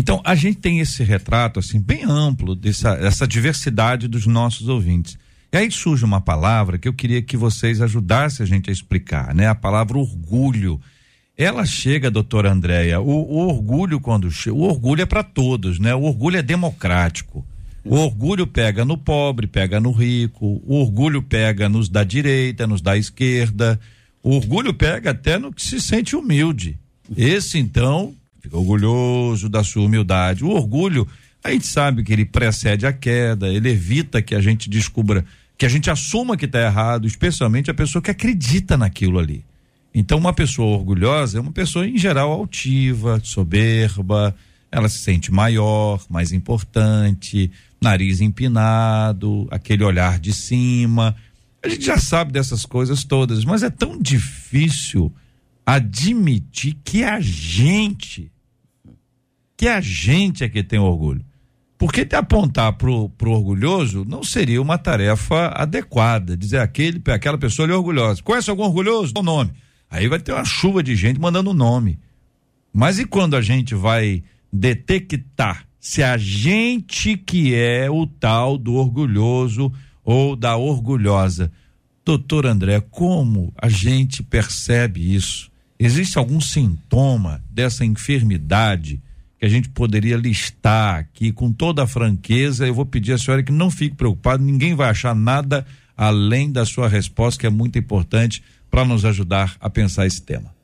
Então, a gente tem esse retrato, assim, bem amplo dessa essa diversidade dos nossos ouvintes. E aí surge uma palavra que eu queria que vocês ajudassem a gente a explicar, né? A palavra orgulho. Ela chega, doutora Andréia, o, o, orgulho quando chega, o orgulho é para todos, né? O orgulho é democrático. O orgulho pega no pobre, pega no rico, o orgulho pega nos da direita, nos da esquerda, o orgulho pega até no que se sente humilde. Esse então fica orgulhoso da sua humildade. O orgulho, a gente sabe que ele precede a queda, ele evita que a gente descubra, que a gente assuma que está errado, especialmente a pessoa que acredita naquilo ali. Então, uma pessoa orgulhosa é uma pessoa, em geral, altiva, soberba, ela se sente maior, mais importante, nariz empinado, aquele olhar de cima. A gente já sabe dessas coisas todas, mas é tão difícil admitir que a gente, que a gente é que tem orgulho. Porque te apontar pro, pro orgulhoso não seria uma tarefa adequada. Dizer aquele, aquela pessoa é orgulhosa. Conhece algum orgulhoso? Dá o nome. Aí vai ter uma chuva de gente mandando o nome. Mas e quando a gente vai detectar se a gente que é o tal do orgulhoso ou da orgulhosa. Doutor André, como a gente percebe isso? Existe algum sintoma dessa enfermidade que a gente poderia listar aqui com toda a franqueza? Eu vou pedir à senhora que não fique preocupado, ninguém vai achar nada além da sua resposta, que é muito importante para nos ajudar a pensar esse tema.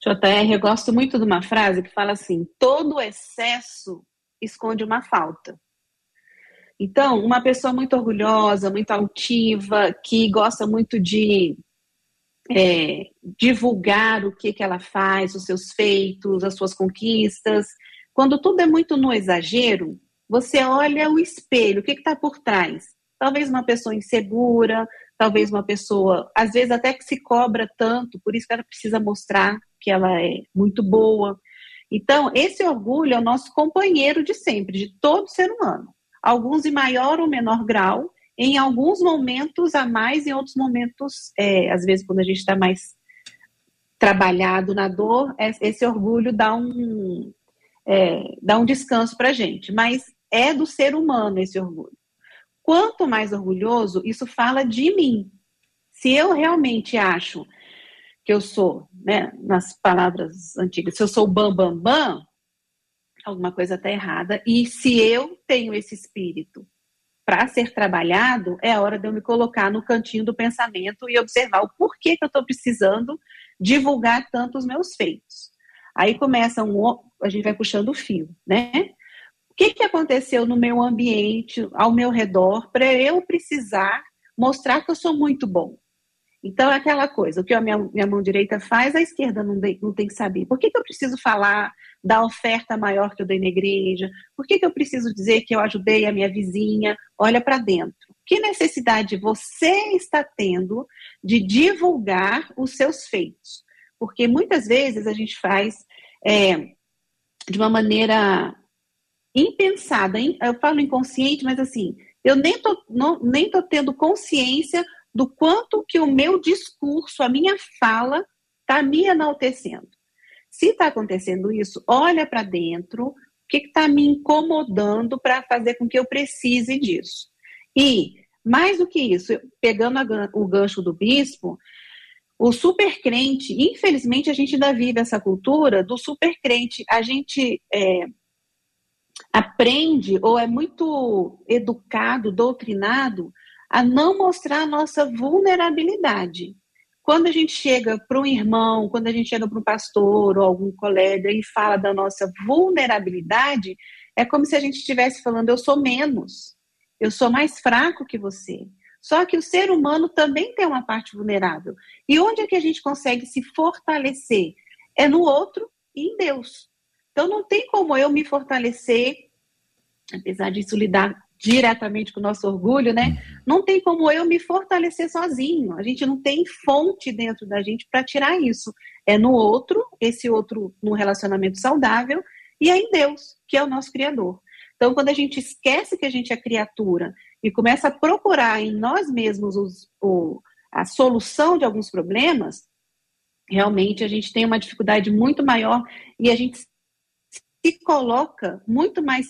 JR, eu gosto muito de uma frase que fala assim: todo excesso esconde uma falta. Então, uma pessoa muito orgulhosa, muito altiva, que gosta muito de é, divulgar o que, que ela faz, os seus feitos, as suas conquistas. Quando tudo é muito no exagero, você olha o espelho, o que está por trás? Talvez uma pessoa insegura, talvez uma pessoa, às vezes até que se cobra tanto, por isso que ela precisa mostrar que ela é muito boa. Então, esse orgulho é o nosso companheiro de sempre, de todo ser humano. Alguns em maior ou menor grau, em alguns momentos a mais, em outros momentos, é, às vezes, quando a gente está mais trabalhado na dor, é, esse orgulho dá um, é, dá um descanso para a gente. Mas é do ser humano esse orgulho. Quanto mais orgulhoso, isso fala de mim. Se eu realmente acho que eu sou, né, nas palavras antigas, se eu sou bam bam bam, alguma coisa está errada. E se eu tenho esse espírito para ser trabalhado, é a hora de eu me colocar no cantinho do pensamento e observar o porquê que eu estou precisando divulgar tanto os meus feitos. Aí começa um, a gente vai puxando o fio, né? O que, que aconteceu no meu ambiente, ao meu redor, para eu precisar mostrar que eu sou muito bom? Então, é aquela coisa, o que a minha, minha mão direita faz, a esquerda não, de, não tem que saber. Por que, que eu preciso falar da oferta maior que eu dei na igreja? Por que, que eu preciso dizer que eu ajudei a minha vizinha? Olha para dentro. Que necessidade você está tendo de divulgar os seus feitos? Porque muitas vezes a gente faz é, de uma maneira impensada. Eu falo inconsciente, mas assim, eu nem tô, não, nem tô tendo consciência do quanto que o meu discurso, a minha fala, está me enaltecendo. Se está acontecendo isso, olha para dentro, o que está me incomodando para fazer com que eu precise disso. E, mais do que isso, pegando a, o gancho do bispo, o super crente, infelizmente a gente ainda vive essa cultura do super crente. A gente é, aprende ou é muito educado, doutrinado a não mostrar a nossa vulnerabilidade. Quando a gente chega para um irmão, quando a gente chega para um pastor ou algum colega e fala da nossa vulnerabilidade, é como se a gente estivesse falando: eu sou menos, eu sou mais fraco que você. Só que o ser humano também tem uma parte vulnerável. E onde é que a gente consegue se fortalecer? É no outro e em Deus. Então não tem como eu me fortalecer, apesar disso lidar diretamente com o nosso orgulho, né? Uhum. Não tem como eu me fortalecer sozinho. A gente não tem fonte dentro da gente para tirar isso. É no outro, esse outro no relacionamento saudável, e é em Deus, que é o nosso Criador. Então, quando a gente esquece que a gente é criatura e começa a procurar em nós mesmos os, o, a solução de alguns problemas, realmente a gente tem uma dificuldade muito maior e a gente se coloca muito mais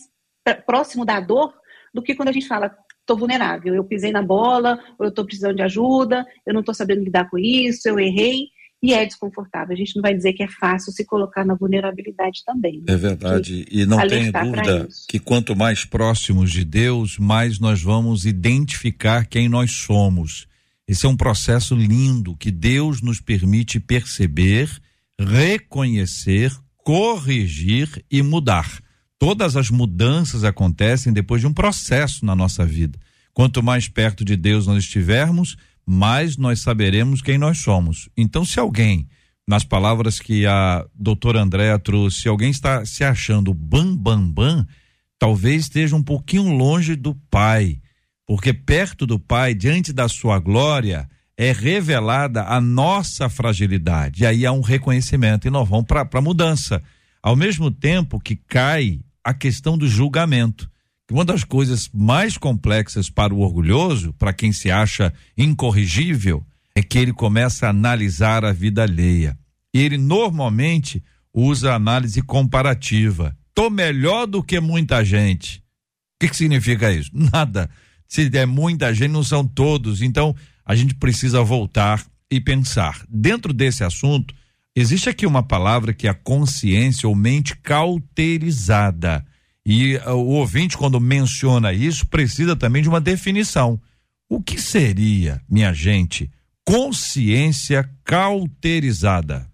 próximo da dor do que quando a gente fala, estou vulnerável, eu pisei na bola, ou eu estou precisando de ajuda, eu não estou sabendo lidar com isso, eu errei, e é desconfortável. A gente não vai dizer que é fácil se colocar na vulnerabilidade também. Né? É verdade, e não tenho dúvida que quanto mais próximos de Deus, mais nós vamos identificar quem nós somos. Esse é um processo lindo que Deus nos permite perceber, reconhecer, corrigir e mudar. Todas as mudanças acontecem depois de um processo na nossa vida. Quanto mais perto de Deus nós estivermos, mais nós saberemos quem nós somos. Então, se alguém, nas palavras que a doutora Andréa trouxe, se alguém está se achando bam, bam, bam, talvez esteja um pouquinho longe do Pai, porque perto do Pai, diante da sua glória, é revelada a nossa fragilidade. E aí há um reconhecimento e nós vamos para a mudança. Ao mesmo tempo que cai a questão do julgamento. Uma das coisas mais complexas para o orgulhoso, para quem se acha incorrigível, é que ele começa a analisar a vida alheia. E ele normalmente usa análise comparativa. Tô melhor do que muita gente. O que, que significa isso? [laughs] Nada. Se é muita gente, não são todos. Então, a gente precisa voltar e pensar. Dentro desse assunto, existe aqui uma palavra que é a consciência ou mente cauterizada. E uh, o ouvinte, quando menciona isso, precisa também de uma definição. O que seria, minha gente, consciência cauterizada?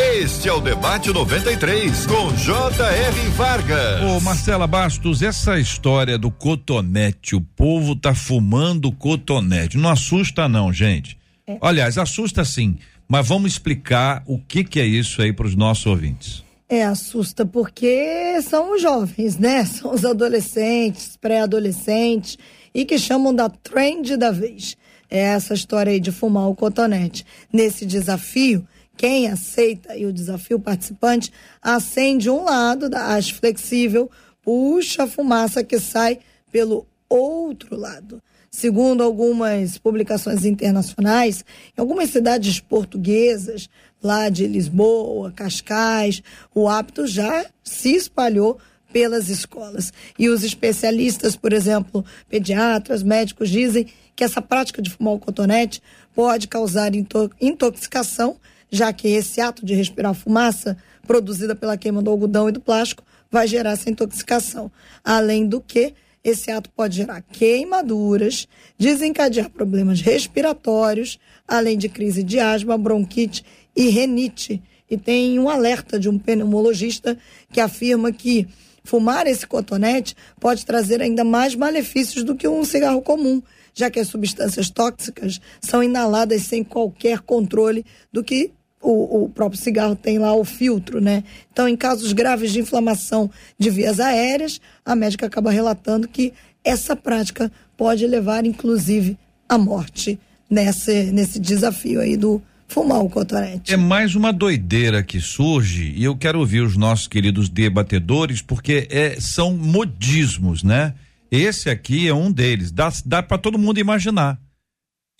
Este é o Debate 93, com J.R. Vargas. Ô Marcela Bastos, essa história do cotonete, o povo tá fumando cotonete, não assusta não, gente. É. Aliás, assusta sim, mas vamos explicar o que que é isso aí para os nossos ouvintes. É, assusta porque são os jovens, né? [laughs] São os adolescentes, pré-adolescentes e que chamam da trend da vez. É essa história aí de fumar o cotonete. Nesse desafio, quem aceita e o desafio participante acende um lado da haste flexível, puxa a fumaça que sai pelo outro lado. Segundo algumas publicações internacionais, em algumas cidades portuguesas, lá de Lisboa, Cascais, o hábito já se espalhou pelas escolas. E os especialistas, por exemplo, pediatras, médicos, dizem que essa prática de fumar o cotonete pode causar intoxicação já que esse ato de respirar fumaça produzida pela queima do algodão e do plástico vai gerar essa intoxicação. Além do que, esse ato pode gerar queimaduras, desencadear problemas respiratórios, além de crise de asma, bronquite e renite. E tem um alerta de um pneumologista que afirma que fumar esse cotonete pode trazer ainda mais malefícios do que um cigarro comum, já que as substâncias tóxicas são inaladas sem qualquer controle do que o, o, próprio cigarro tem lá o filtro, né? Então, em casos graves de inflamação de vias aéreas, a médica acaba relatando que essa prática pode levar, inclusive, à morte nesse, nesse desafio aí do fumar o cotonete. É mais uma doideira que surge e eu quero ouvir os nossos queridos debatedores porque é, são modismos, né? Esse aqui é um deles. Dá, dá para todo mundo imaginar.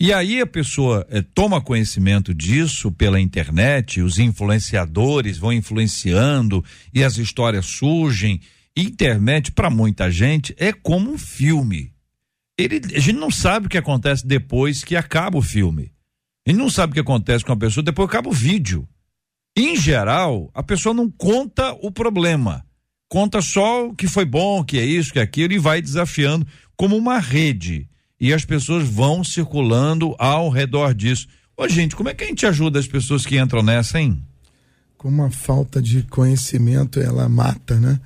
E aí a pessoa eh, toma conhecimento disso pela internet, os influenciadores vão influenciando e as histórias surgem. Internet, para muita gente, é como um filme. Ele, a gente não sabe o que acontece depois que acaba o filme. A gente não sabe o que acontece com a pessoa depois que acaba o vídeo. Em geral, a pessoa não conta o problema. Conta só o que foi bom, que é isso, que é aquilo, e vai desafiando como uma rede e as pessoas vão circulando ao redor disso. Ô, gente, como é que a gente ajuda as pessoas que entram nessa, hein? Como a falta de conhecimento ela mata, né?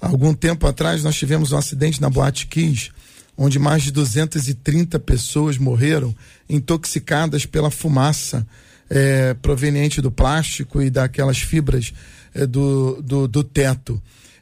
Algum tempo atrás nós tivemos um acidente na Boate Kiss, onde mais de 230 pessoas morreram intoxicadas pela fumaça é, proveniente do plástico e daquelas fibras é, do, do, do teto.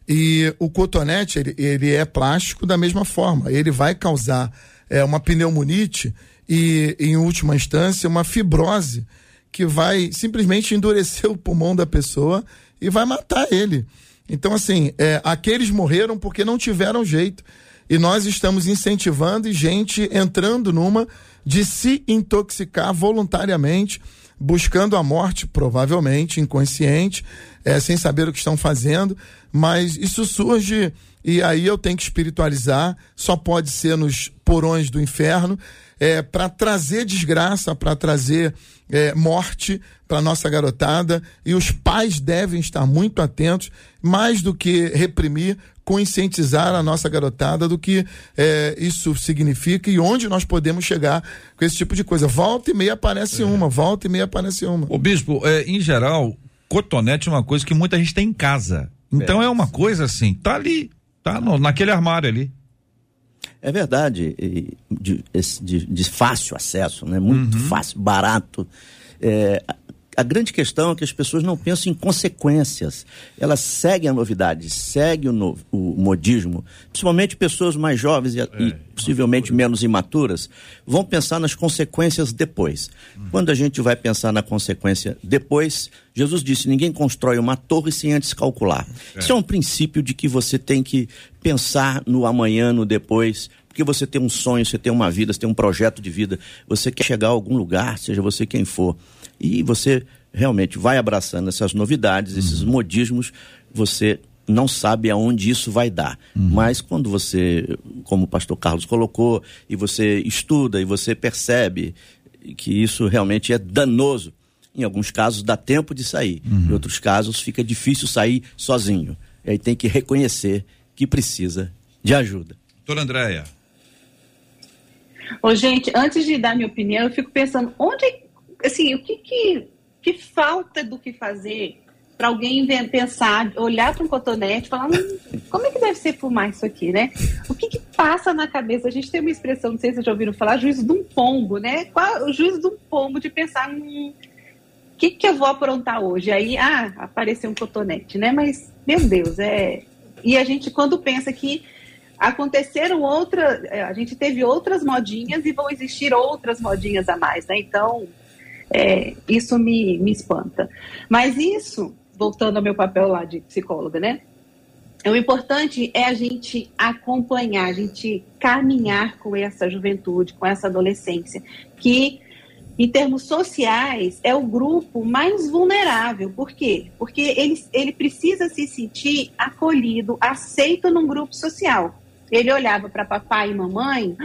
E o cotonete, ele, ele é plástico da mesma forma, ele vai causar é, uma pneumonite e, em última instância, uma fibrose que vai simplesmente endurecer [laughs] o pulmão da pessoa e vai matar ele. Então, assim, é, aqueles morreram porque não tiveram jeito. E nós estamos incentivando e gente entrando numa de se intoxicar voluntariamente, buscando a morte, provavelmente inconsciente, é, sem saber o que estão fazendo. Mas isso surge e aí eu tenho que espiritualizar, só pode ser nos porões do inferno, é, para trazer desgraça, para trazer é, morte para nossa garotada. E os pais devem estar muito atentos, mais do que reprimir, conscientizar a nossa garotada do que é, isso significa e onde nós podemos chegar com esse tipo de coisa. Volta e meia aparece é. uma, volta e meia aparece uma. O bispo, é, em geral, cotonete é uma coisa que muita gente tem em casa. Então é, é uma coisa assim, tá ali, tá no, naquele armário ali. É verdade, de, de, de fácil acesso, né? Muito uhum. fácil, barato. É, a grande questão é que as pessoas não pensam em consequências. Elas seguem a novidade, seguem o, no, o modismo. Principalmente pessoas mais jovens e, é, e possivelmente menos imaturas vão pensar nas consequências depois. Uhum. Quando a gente vai pensar na consequência depois, Jesus disse: ninguém constrói uma torre sem antes calcular. É. Isso é um princípio de que você tem que pensar no amanhã, no depois, porque você tem um sonho, você tem uma vida, você tem um projeto de vida, você quer chegar a algum lugar, seja você quem for. E você realmente vai abraçando essas novidades, esses uhum. modismos, você não sabe aonde isso vai dar. Uhum. Mas quando você, como o pastor Carlos colocou, e você estuda e você percebe que isso realmente é danoso, em alguns casos dá tempo de sair, uhum. em outros casos fica difícil sair sozinho. E aí tem que reconhecer que precisa de ajuda. Doutora Andréia. Ô, gente, antes de dar minha opinião, eu fico pensando, onde assim, o que, que, que falta do que fazer para alguém pensar, olhar para um cotonete e falar, hum, como é que deve ser fumar isso aqui, né? O que, que, passa na cabeça? A gente tem uma expressão, não sei se vocês já ouviram falar, juízo de um pombo, né? Qual, o juízo de um pombo de pensar, hum, o que, que eu vou aprontar hoje? Aí, ah, apareceu um cotonete, né? Mas, meu Deus, é. E a gente, quando pensa que aconteceram outras, é, a gente teve outras modinhas e vão existir outras modinhas a mais, né? Então, é, isso me, me espanta. Mas isso, voltando ao meu papel lá de psicóloga, né? O importante é a gente acompanhar, a gente caminhar com essa juventude, com essa adolescência, que em termos sociais é o grupo mais vulnerável. Por quê? Porque ele, ele precisa se sentir acolhido, aceito num grupo social. Ele olhava para papai e mamãe,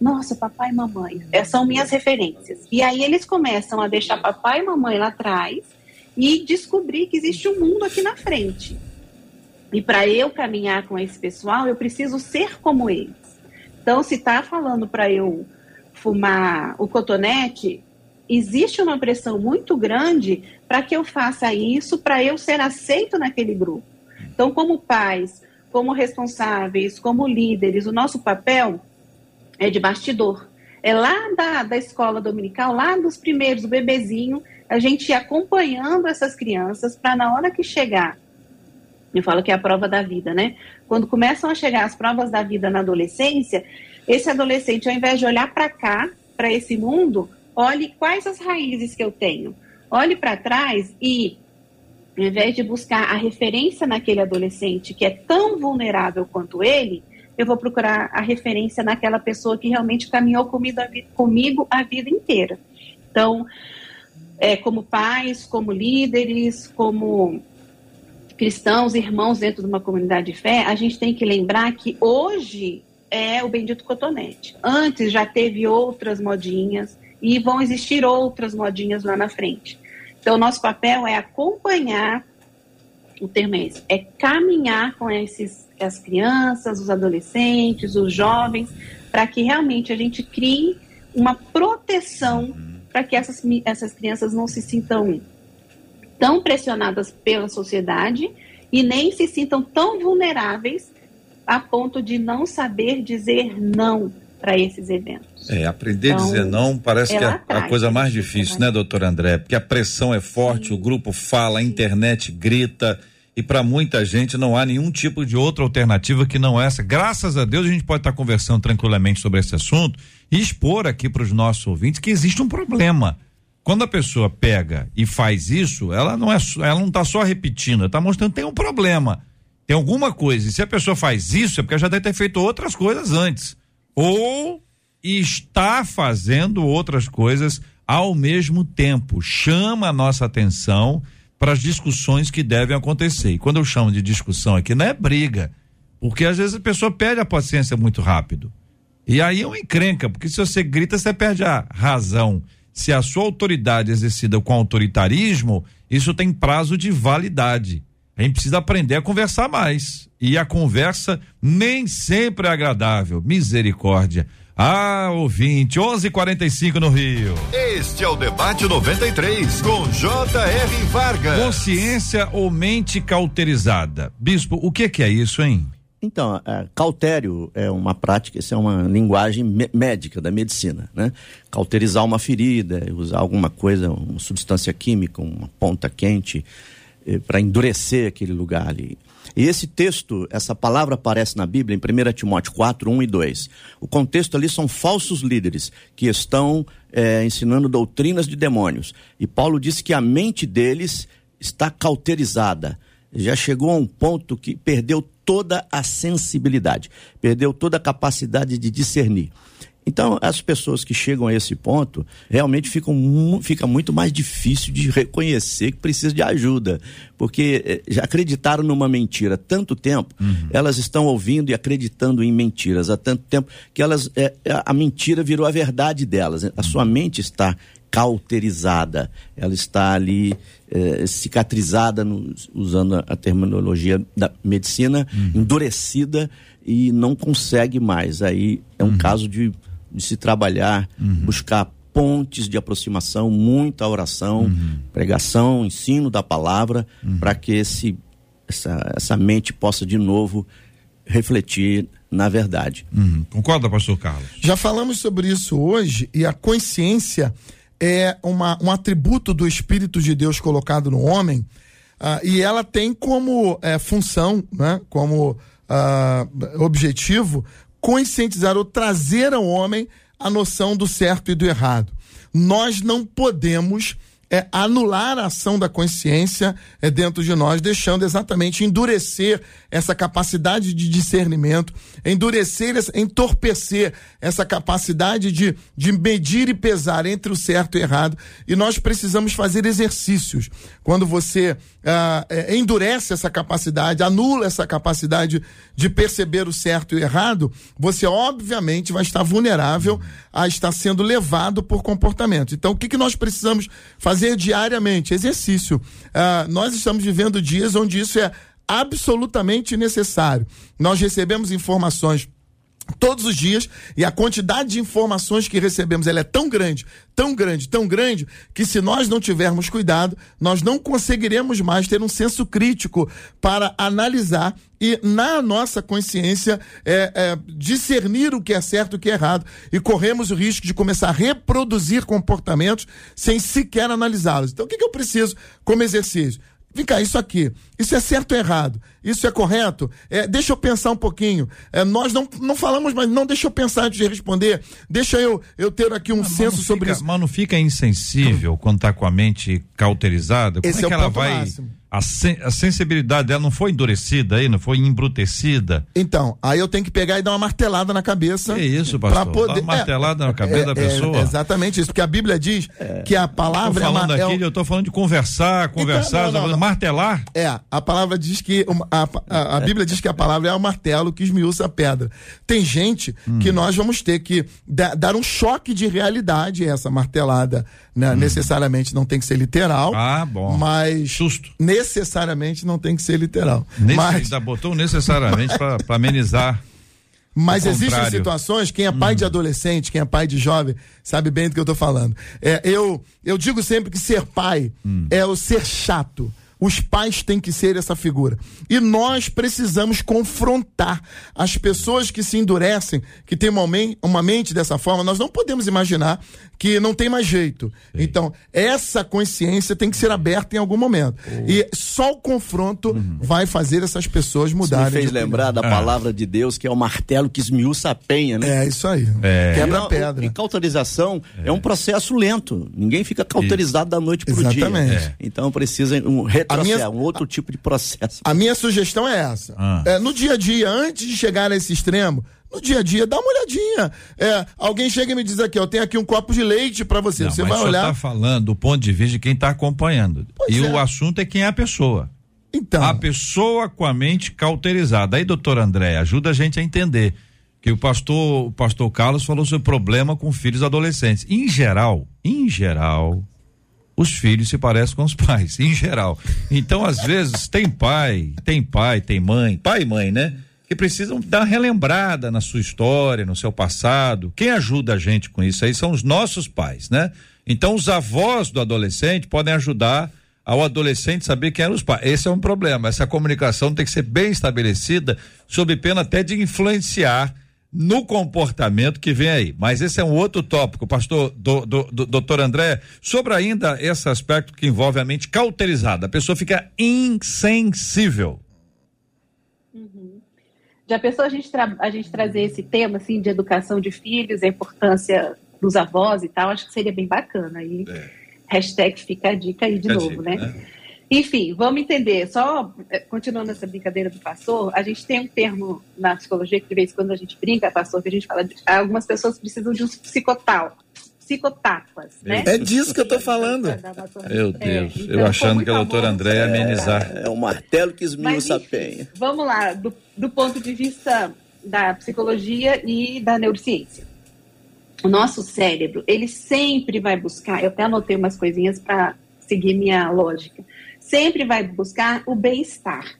nossa, papai e mamãe, essas são minhas referências. E aí eles começam a deixar papai e mamãe lá atrás e descobrir que existe um mundo aqui na frente. E para eu caminhar com esse pessoal, eu preciso ser como eles. Então, se está falando para eu fumar o cotonete, existe uma pressão muito grande para que eu faça isso, para eu ser aceito naquele grupo. Então, como pais, como responsáveis, como líderes, o nosso papel é de bastidor. É lá da, da escola dominical, lá dos primeiros, do bebezinho, a gente ir acompanhando essas crianças para na hora que chegar, eu falo que é a prova da vida, né? Quando começam a chegar as provas da vida na adolescência, esse adolescente, ao invés de olhar para cá, para esse mundo, olhe quais as raízes que eu tenho. Olhe para trás e ao invés de buscar a referência naquele adolescente que é tão vulnerável quanto ele, eu vou procurar a referência naquela pessoa que realmente caminhou comigo a, vida inteira. Então, é, como pais, como líderes, como cristãos, irmãos dentro de uma comunidade de fé, a gente tem que lembrar que hoje é o bendito cotonete. Antes já teve outras modinhas e vão existir outras modinhas lá na frente. Então, nosso papel é acompanhar, o termo é esse, é caminhar com esses, as crianças, os adolescentes, os jovens, para que realmente a gente crie uma proteção para que essas, essas crianças não se sintam tão pressionadas pela sociedade e nem se sintam tão vulneráveis a ponto de não saber dizer não para esses eventos. É, aprender então, a dizer não parece é que é a coisa mais difícil, né, doutor André? Porque a pressão é forte, Sim. o grupo fala, a internet grita e para muita gente não há nenhum tipo de outra alternativa que não essa. Graças a Deus a gente pode estar tá conversando tranquilamente sobre esse assunto e expor aqui para os nossos ouvintes que existe um problema. Quando a pessoa pega e faz isso, ela não é, ela não está só repetindo, ela está mostrando que tem um problema, tem alguma coisa. E se a pessoa faz isso é porque ela já deve ter feito outras coisas antes ou está fazendo outras coisas ao mesmo tempo. Chama a nossa atenção para as discussões que devem acontecer. E quando eu chamo de discussão aqui, não é briga, porque às vezes a pessoa perde a paciência muito rápido. E aí é uma encrenca, porque se você grita, você perde a razão. Se a sua autoridade é exercida com autoritarismo, isso tem prazo de validade. A gente precisa aprender a conversar mais. E a conversa nem sempre é agradável. Misericórdia. Ah, ouvinte, 11:45 no Rio. Este é o debate 93 com J.R. Vargas. Consciência ou mente cauterizada? Bispo, o que, que é isso, hein? Então, é, cautério é uma prática, isso é uma linguagem médica da medicina, né? Cauterizar uma ferida, usar alguma coisa, uma substância química, uma ponta quente, para endurecer aquele lugar ali. E esse texto, essa palavra aparece na Bíblia em 1 Timóteo 4, 1 e 2. O contexto ali são falsos líderes que estão é, ensinando doutrinas de demônios. E Paulo disse que a mente deles está cauterizada. Já chegou a um ponto que perdeu toda a sensibilidade, perdeu toda a capacidade de discernir. Então, as pessoas que chegam a esse ponto, realmente ficam, fica muito mais difícil de reconhecer que precisa de ajuda. Porque eh, já acreditaram numa mentira há tanto tempo, uhum. elas estão ouvindo e acreditando em mentiras há tanto tempo, que elas, é, a mentira virou a verdade delas. A sua mente está cauterizada, ela está ali é, cicatrizada, no, usando a terminologia da medicina, uhum. endurecida e não consegue mais. Aí é um uhum. caso de de se trabalhar, uhum. buscar pontes de aproximação, muita oração, uhum. pregação, ensino da palavra, uhum. para que esse, essa, essa mente possa de novo refletir na verdade. Uhum. Concorda, pastor Carlos? Já falamos sobre isso hoje e a consciência é uma, um atributo do Espírito de Deus colocado no homem uh, e ela tem como é, função, né, como uh, objetivo, conscientizar ou trazer ao homem a noção do certo e do errado. Nós não podemos é anular a ação da consciência é, dentro de nós, deixando exatamente endurecer essa capacidade de discernimento, endurecer, entorpecer essa capacidade de, de medir e pesar entre o certo e o errado. E nós precisamos fazer exercícios. Quando você ah, é, endurece essa capacidade, anula essa capacidade de perceber o certo e o errado, você obviamente vai estar vulnerável a estar sendo levado por comportamento. Então, o que, que nós precisamos fazer? Fazer diariamente exercício. Uh, nós estamos vivendo dias onde isso é absolutamente necessário. Nós recebemos informações todos os dias e a quantidade de informações que recebemos ela é tão grande, tão grande, tão grande que se nós não tivermos cuidado, nós não conseguiremos mais ter um senso crítico para analisar e na nossa consciência é, é, discernir o que é certo e o que é errado e corremos o risco de começar a reproduzir comportamentos sem sequer analisá-los. Então o que, que eu preciso como exercício? Vem cá, isso aqui, isso é certo ou errado? Isso é correto? É, deixa eu pensar um pouquinho. É, nós não, não falamos, mas não deixa eu pensar antes de responder. Deixa eu, eu ter aqui um mas senso sobre isso. Mas não fica insensível quando está com a mente cauterizada? Como Esse é que é ela vai. Máximo a, sen, a, sensibilidade dela não foi endurecida aí, não foi embrutecida. Então, aí eu tenho que pegar e dar uma martelada na cabeça. Que isso, pastor? Poder... Dar uma martelada é, na cabeça é, da pessoa. É, exatamente isso, porque a Bíblia diz é. que a palavra eu tô falando é uma, aqui, eu tô falando de conversar, conversar, então, não, não, martelar. É, a palavra diz que a, a, a, Bíblia diz que a palavra é o martelo que esmiuça a pedra. Tem gente hum. que nós vamos ter que dar um choque de realidade a essa martelada, né? Hum. Necessariamente não tem que ser literal. Ah, bom. Mas susto. Necessariamente não tem que ser literal. Nesse, mas ainda botou necessariamente para amenizar. [laughs] Mas existem situações, quem é pai hum. de adolescente, quem é pai de jovem, sabe bem do que eu estou falando. É, eu, eu digo sempre que ser pai hum. é o ser chato. Os pais têm que ser essa figura. E nós precisamos confrontar as pessoas que se endurecem, que têm uma, mente dessa forma. Nós não podemos imaginar que não tem mais jeito. Sim. Então, essa consciência tem que ser aberta em algum momento. Oh. E só o confronto uhum. vai fazer essas pessoas mudarem. Isso me fez lembrar da ah. palavra de Deus, que é o martelo que esmiuça a penha, né? É, isso aí. É. Quebra a pedra. E cauterização é. é. um processo lento. Ninguém fica cauterizado da noite pro Exatamente. dia. Exatamente. É. Então precisa um retrocesso, minha, um outro tipo de processo. A minha sugestão é essa. Ah. É, no dia a dia, antes de chegar nesse extremo, no dia a dia, dá uma olhadinha. É, alguém chega e me diz aqui, eu tenho aqui um copo de leite para você. Não, você vai olhar. Você tá falando do ponto de vista de quem está acompanhando. Pois e é. o assunto é quem é a pessoa. Então. A pessoa com a mente cauterizada. Aí, doutor André, ajuda a gente a entender que o pastor, o pastor Carlos falou sobre problema com filhos adolescentes. Em geral, em geral, os filhos se parecem com os pais, em geral. Então, às vezes, tem pai, tem pai, tem mãe, pai e mãe, né? Que precisam dar relembrada na sua história, no seu passado. Quem ajuda a gente com isso aí são os nossos pais, né? Então, os avós do adolescente podem ajudar ao adolescente saber quem eram os pais. Esse é um problema. Essa comunicação tem que ser bem estabelecida, sob pena até de influenciar no comportamento que vem aí. Mas esse é um outro tópico, pastor, do, do, do, doutor André, sobre ainda esse aspecto que envolve a mente cauterizada. A pessoa fica insensível. Uhum. Já pensou a gente, a gente trazer esse tema assim de educação de filhos, a importância dos avós e tal? Acho que seria bem bacana. E é. hashtag fica a dica aí de novo, dica, né? né? Enfim, vamos entender. Só eh, continuando essa brincadeira do pastor, a gente tem um termo na psicologia que de vez em quando a gente brinca, pastor, que a gente fala de algumas pessoas precisam de um psicotal psicotapas, né? É disso que eu tô falando. Meu Deus, é, então, eu achando que a doutora André ia amenizar. É, é o martelo que esmiuça a penha. Vamos lá, do, do ponto de vista da psicologia e da neurociência. O nosso cérebro, ele sempre vai buscar, eu até anotei umas coisinhas para seguir minha lógica sempre vai buscar o bem-estar.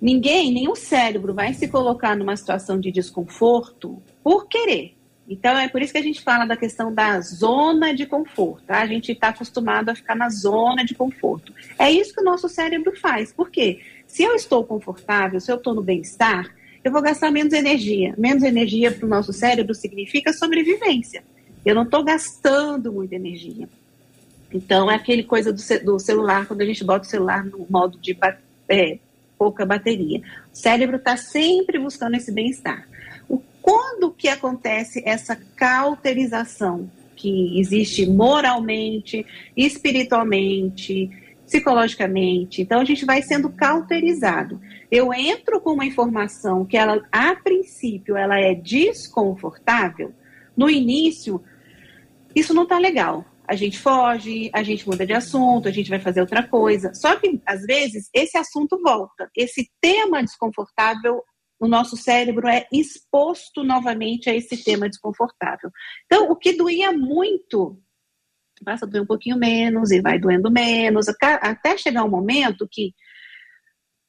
Ninguém, nenhum cérebro vai se colocar numa situação de desconforto por querer. Então, é por isso que a gente fala da questão da zona de conforto. Tá? A gente está acostumado a ficar na zona de conforto. É isso que o nosso cérebro faz. Por quê? Se eu estou confortável, se eu estou no bem-estar, eu vou gastar menos energia. Menos energia para o nosso cérebro significa sobrevivência. Eu não estou gastando muita energia. Então, é aquele coisa do, do, celular, quando a gente bota o celular no modo de é, pouca bateria. O cérebro está sempre buscando esse bem-estar. Quando que acontece essa cauterização que existe moralmente, espiritualmente, psicologicamente? Então, a gente vai sendo cauterizado. Eu entro com uma informação que ela, a princípio, ela é desconfortável. No início, isso não está legal a gente foge, a gente muda de assunto, a gente vai fazer outra coisa. Só que, às vezes, esse assunto volta. Esse tema desconfortável, o nosso cérebro é exposto novamente a esse tema desconfortável. Então, o que doía muito passa a doer um pouquinho menos e vai doendo menos, até chegar um momento que.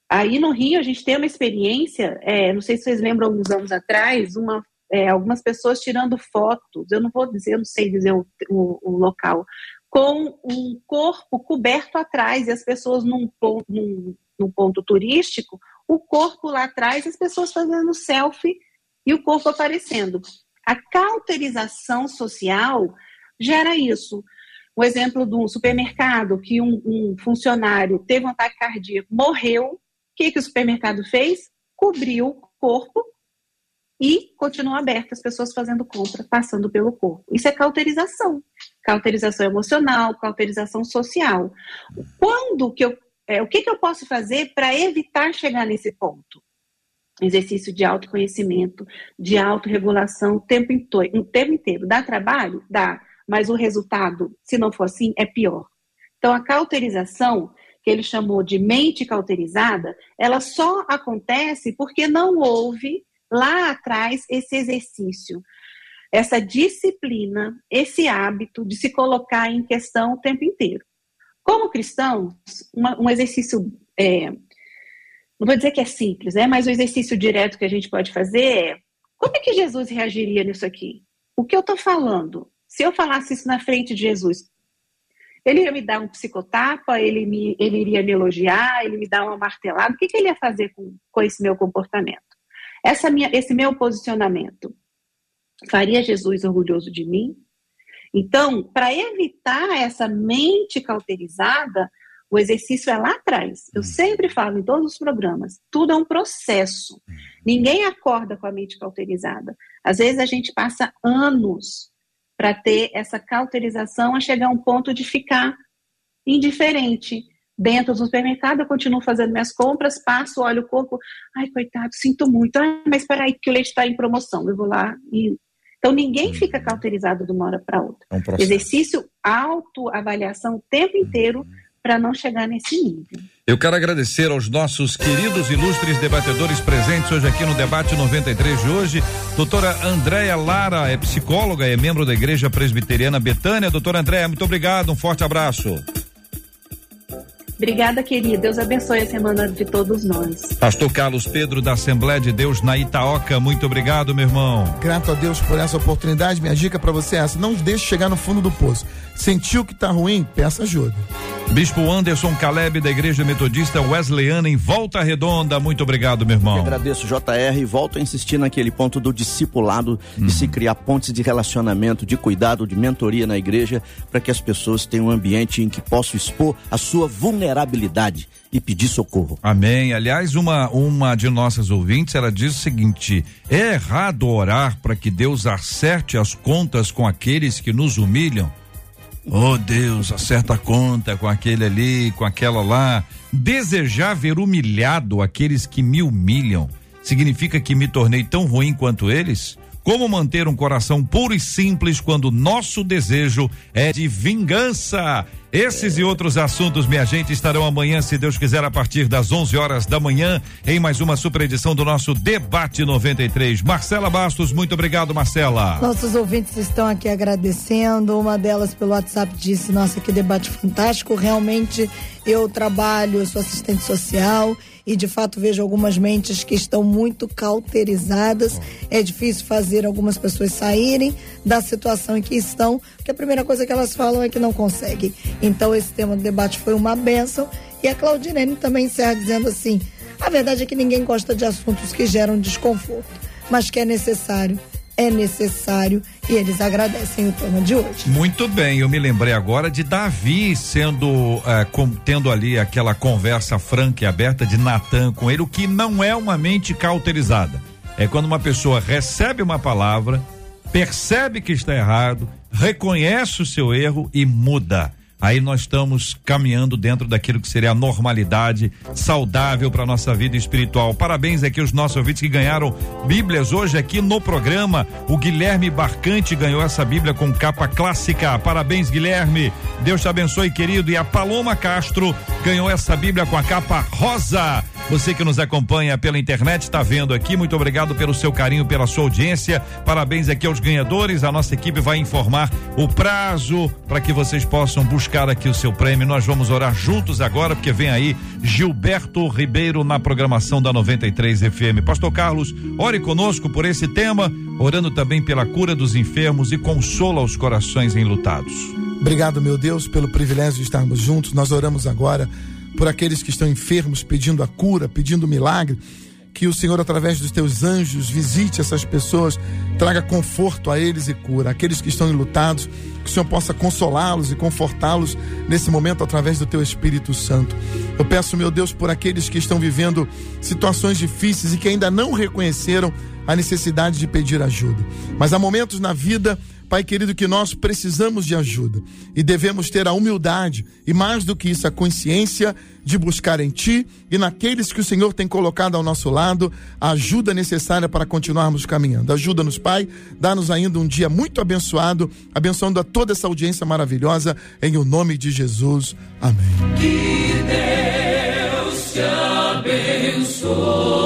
Aí no Rio a gente tem uma experiência, é, não sei se vocês lembram alguns anos atrás, uma é, algumas pessoas tirando fotos, eu não vou dizer, não sei dizer o, o, o, local, com um corpo coberto atrás e as pessoas num, num, num ponto turístico, o corpo lá atrás, as pessoas fazendo selfie e o corpo aparecendo. A cauterização social gera isso. O exemplo de um supermercado que um, um funcionário teve um ataque cardíaco, morreu. O que, que o supermercado fez? Cobriu o corpo e continua aberto as pessoas fazendo compra, passando pelo corpo. Isso é cauterização. Cauterização emocional, cauterização social. Quando que eu, é, o que, que eu posso fazer para evitar chegar nesse ponto? Exercício de autoconhecimento, de autorregulação o tempo, inteiro, o tempo inteiro. Dá trabalho? Dá. Mas o resultado, se não for assim, é pior. Então, a cauterização, que ele chamou de mente cauterizada, ela só acontece porque não houve lá atrás esse exercício, essa disciplina, esse hábito de se colocar em questão o tempo inteiro. Como cristãos, uma, um exercício, é, não vou dizer que é simples, né, mas o exercício direto que a gente pode fazer é: como é que Jesus reagiria nisso aqui? O que eu estou falando? Se eu falasse isso na frente de Jesus, ele ia me dar um psicotapa, ele, me, ele iria me elogiar, ele me dar uma martelada, o que, que ele ia fazer com, com esse meu comportamento? Essa minha, esse meu posicionamento faria Jesus orgulhoso de mim? Então, para evitar essa mente cauterizada, o exercício é lá atrás. Eu uhum. sempre falo em todos os programas, tudo é um processo. Uhum. Ninguém acorda com a mente cauterizada. Às vezes a gente passa anos para ter essa cauterização a chegar a um ponto de ficar indiferente dentro do supermercado, eu continuo fazendo minhas compras, passo, olho o corpo, ai, coitado, sinto muito, ai, mas espera aí que o leite está em promoção, eu vou lá e... Então, ninguém fica cauterizado de uma hora para outra. É um Exercício, autoavaliação o tempo inteiro para não chegar nesse nível. Eu quero agradecer aos nossos queridos ilustres debatedores presentes hoje aqui no debate 93 de hoje. Doutora Andréia Lara é psicóloga, é membro da Igreja Presbiteriana Betânia. Doutora Andréia, muito obrigado, um forte abraço. Obrigada, querida. Deus abençoe a semana de todos nós. Pastor Carlos Pedro, da Assembleia de Deus na Itaoca, muito obrigado, meu irmão. Grato a Deus por essa oportunidade. Minha dica para você é essa: não deixe chegar no fundo do poço. Sentiu que está ruim? Peça ajuda. Bispo Anderson Caleb, da Igreja Metodista Wesleyana, em Volta Redonda. Muito obrigado, meu irmão. Eu agradeço, JR, e volto a insistir naquele ponto do discipulado, hum. de se criar pontes de relacionamento, de cuidado, de mentoria na igreja, para que as pessoas tenham um ambiente em que possam expor a sua vulnerabilidade e pedir socorro. Amém. Aliás, uma, uma de nossas ouvintes, ela diz o seguinte: é errado orar para que Deus acerte as contas com aqueles que nos humilham? Oh Deus, acerta a conta com aquele ali, com aquela lá. Desejar ver humilhado aqueles que me humilham significa que me tornei tão ruim quanto eles? Como manter um coração puro e simples quando nosso desejo é de vingança? Esses e outros assuntos, minha gente, estarão amanhã, se Deus quiser, a partir das 11 horas da manhã, em mais uma super edição do nosso Debate 93. Marcela Bastos, muito obrigado, Marcela. Nossos ouvintes estão aqui agradecendo. Uma delas pelo WhatsApp disse: Nossa, que debate fantástico. Realmente eu trabalho, sou assistente social e de fato vejo algumas mentes que estão muito cauterizadas. É difícil fazer algumas pessoas saírem da situação em que estão, porque a primeira coisa que elas falam é que não conseguem. Então esse tema do debate foi uma benção e a Claudinene também encerra dizendo assim: a verdade é que ninguém gosta de assuntos que geram desconforto, mas que é necessário é necessário e eles agradecem o tema de hoje. Muito bem, eu me lembrei agora de Davi sendo é, com, tendo ali aquela conversa franca e aberta de Natan com ele, o que não é uma mente cauterizada. É quando uma pessoa recebe uma palavra, percebe que está errado, reconhece o seu erro e muda aí nós estamos caminhando dentro daquilo que seria a normalidade saudável para nossa vida espiritual. Parabéns aqui aos nossos ouvintes que ganharam Bíblias hoje aqui no programa. O Guilherme Barcante ganhou essa Bíblia com capa clássica. Parabéns, Guilherme. Deus te abençoe, querido. E a Paloma Castro ganhou essa Bíblia com a capa rosa. Você que nos acompanha pela internet está vendo aqui. Muito obrigado pelo seu carinho, pela sua audiência. Parabéns aqui aos ganhadores. A nossa equipe vai informar o prazo para que vocês possam buscar aqui o seu prêmio. Nós vamos orar juntos agora, porque vem aí Gilberto Ribeiro na programação da 93 FM. Pastor Carlos, ore conosco por esse tema, orando também pela cura dos enfermos e consola os corações enlutados. Obrigado, meu Deus, pelo privilégio de estarmos juntos. Nós oramos agora por aqueles que estão enfermos, pedindo a cura, pedindo milagre. Que o Senhor, através dos teus anjos, visite essas pessoas, traga conforto a eles e cura. Aqueles que estão enlutados, que o Senhor possa consolá-los e confortá-los nesse momento através do teu Espírito Santo. Eu peço, meu Deus, por aqueles que estão vivendo situações difíceis e que ainda não reconheceram a necessidade de pedir ajuda. Mas há momentos na vida Pai querido, que nós precisamos de ajuda e devemos ter a humildade e, mais do que isso, a consciência de buscar em Ti e naqueles que o Senhor tem colocado ao nosso lado a ajuda necessária para continuarmos caminhando. Ajuda-nos, Pai, dá-nos ainda um dia muito abençoado, abençoando a toda essa audiência maravilhosa, em o nome de Jesus. Amém. Que Deus te abençoe.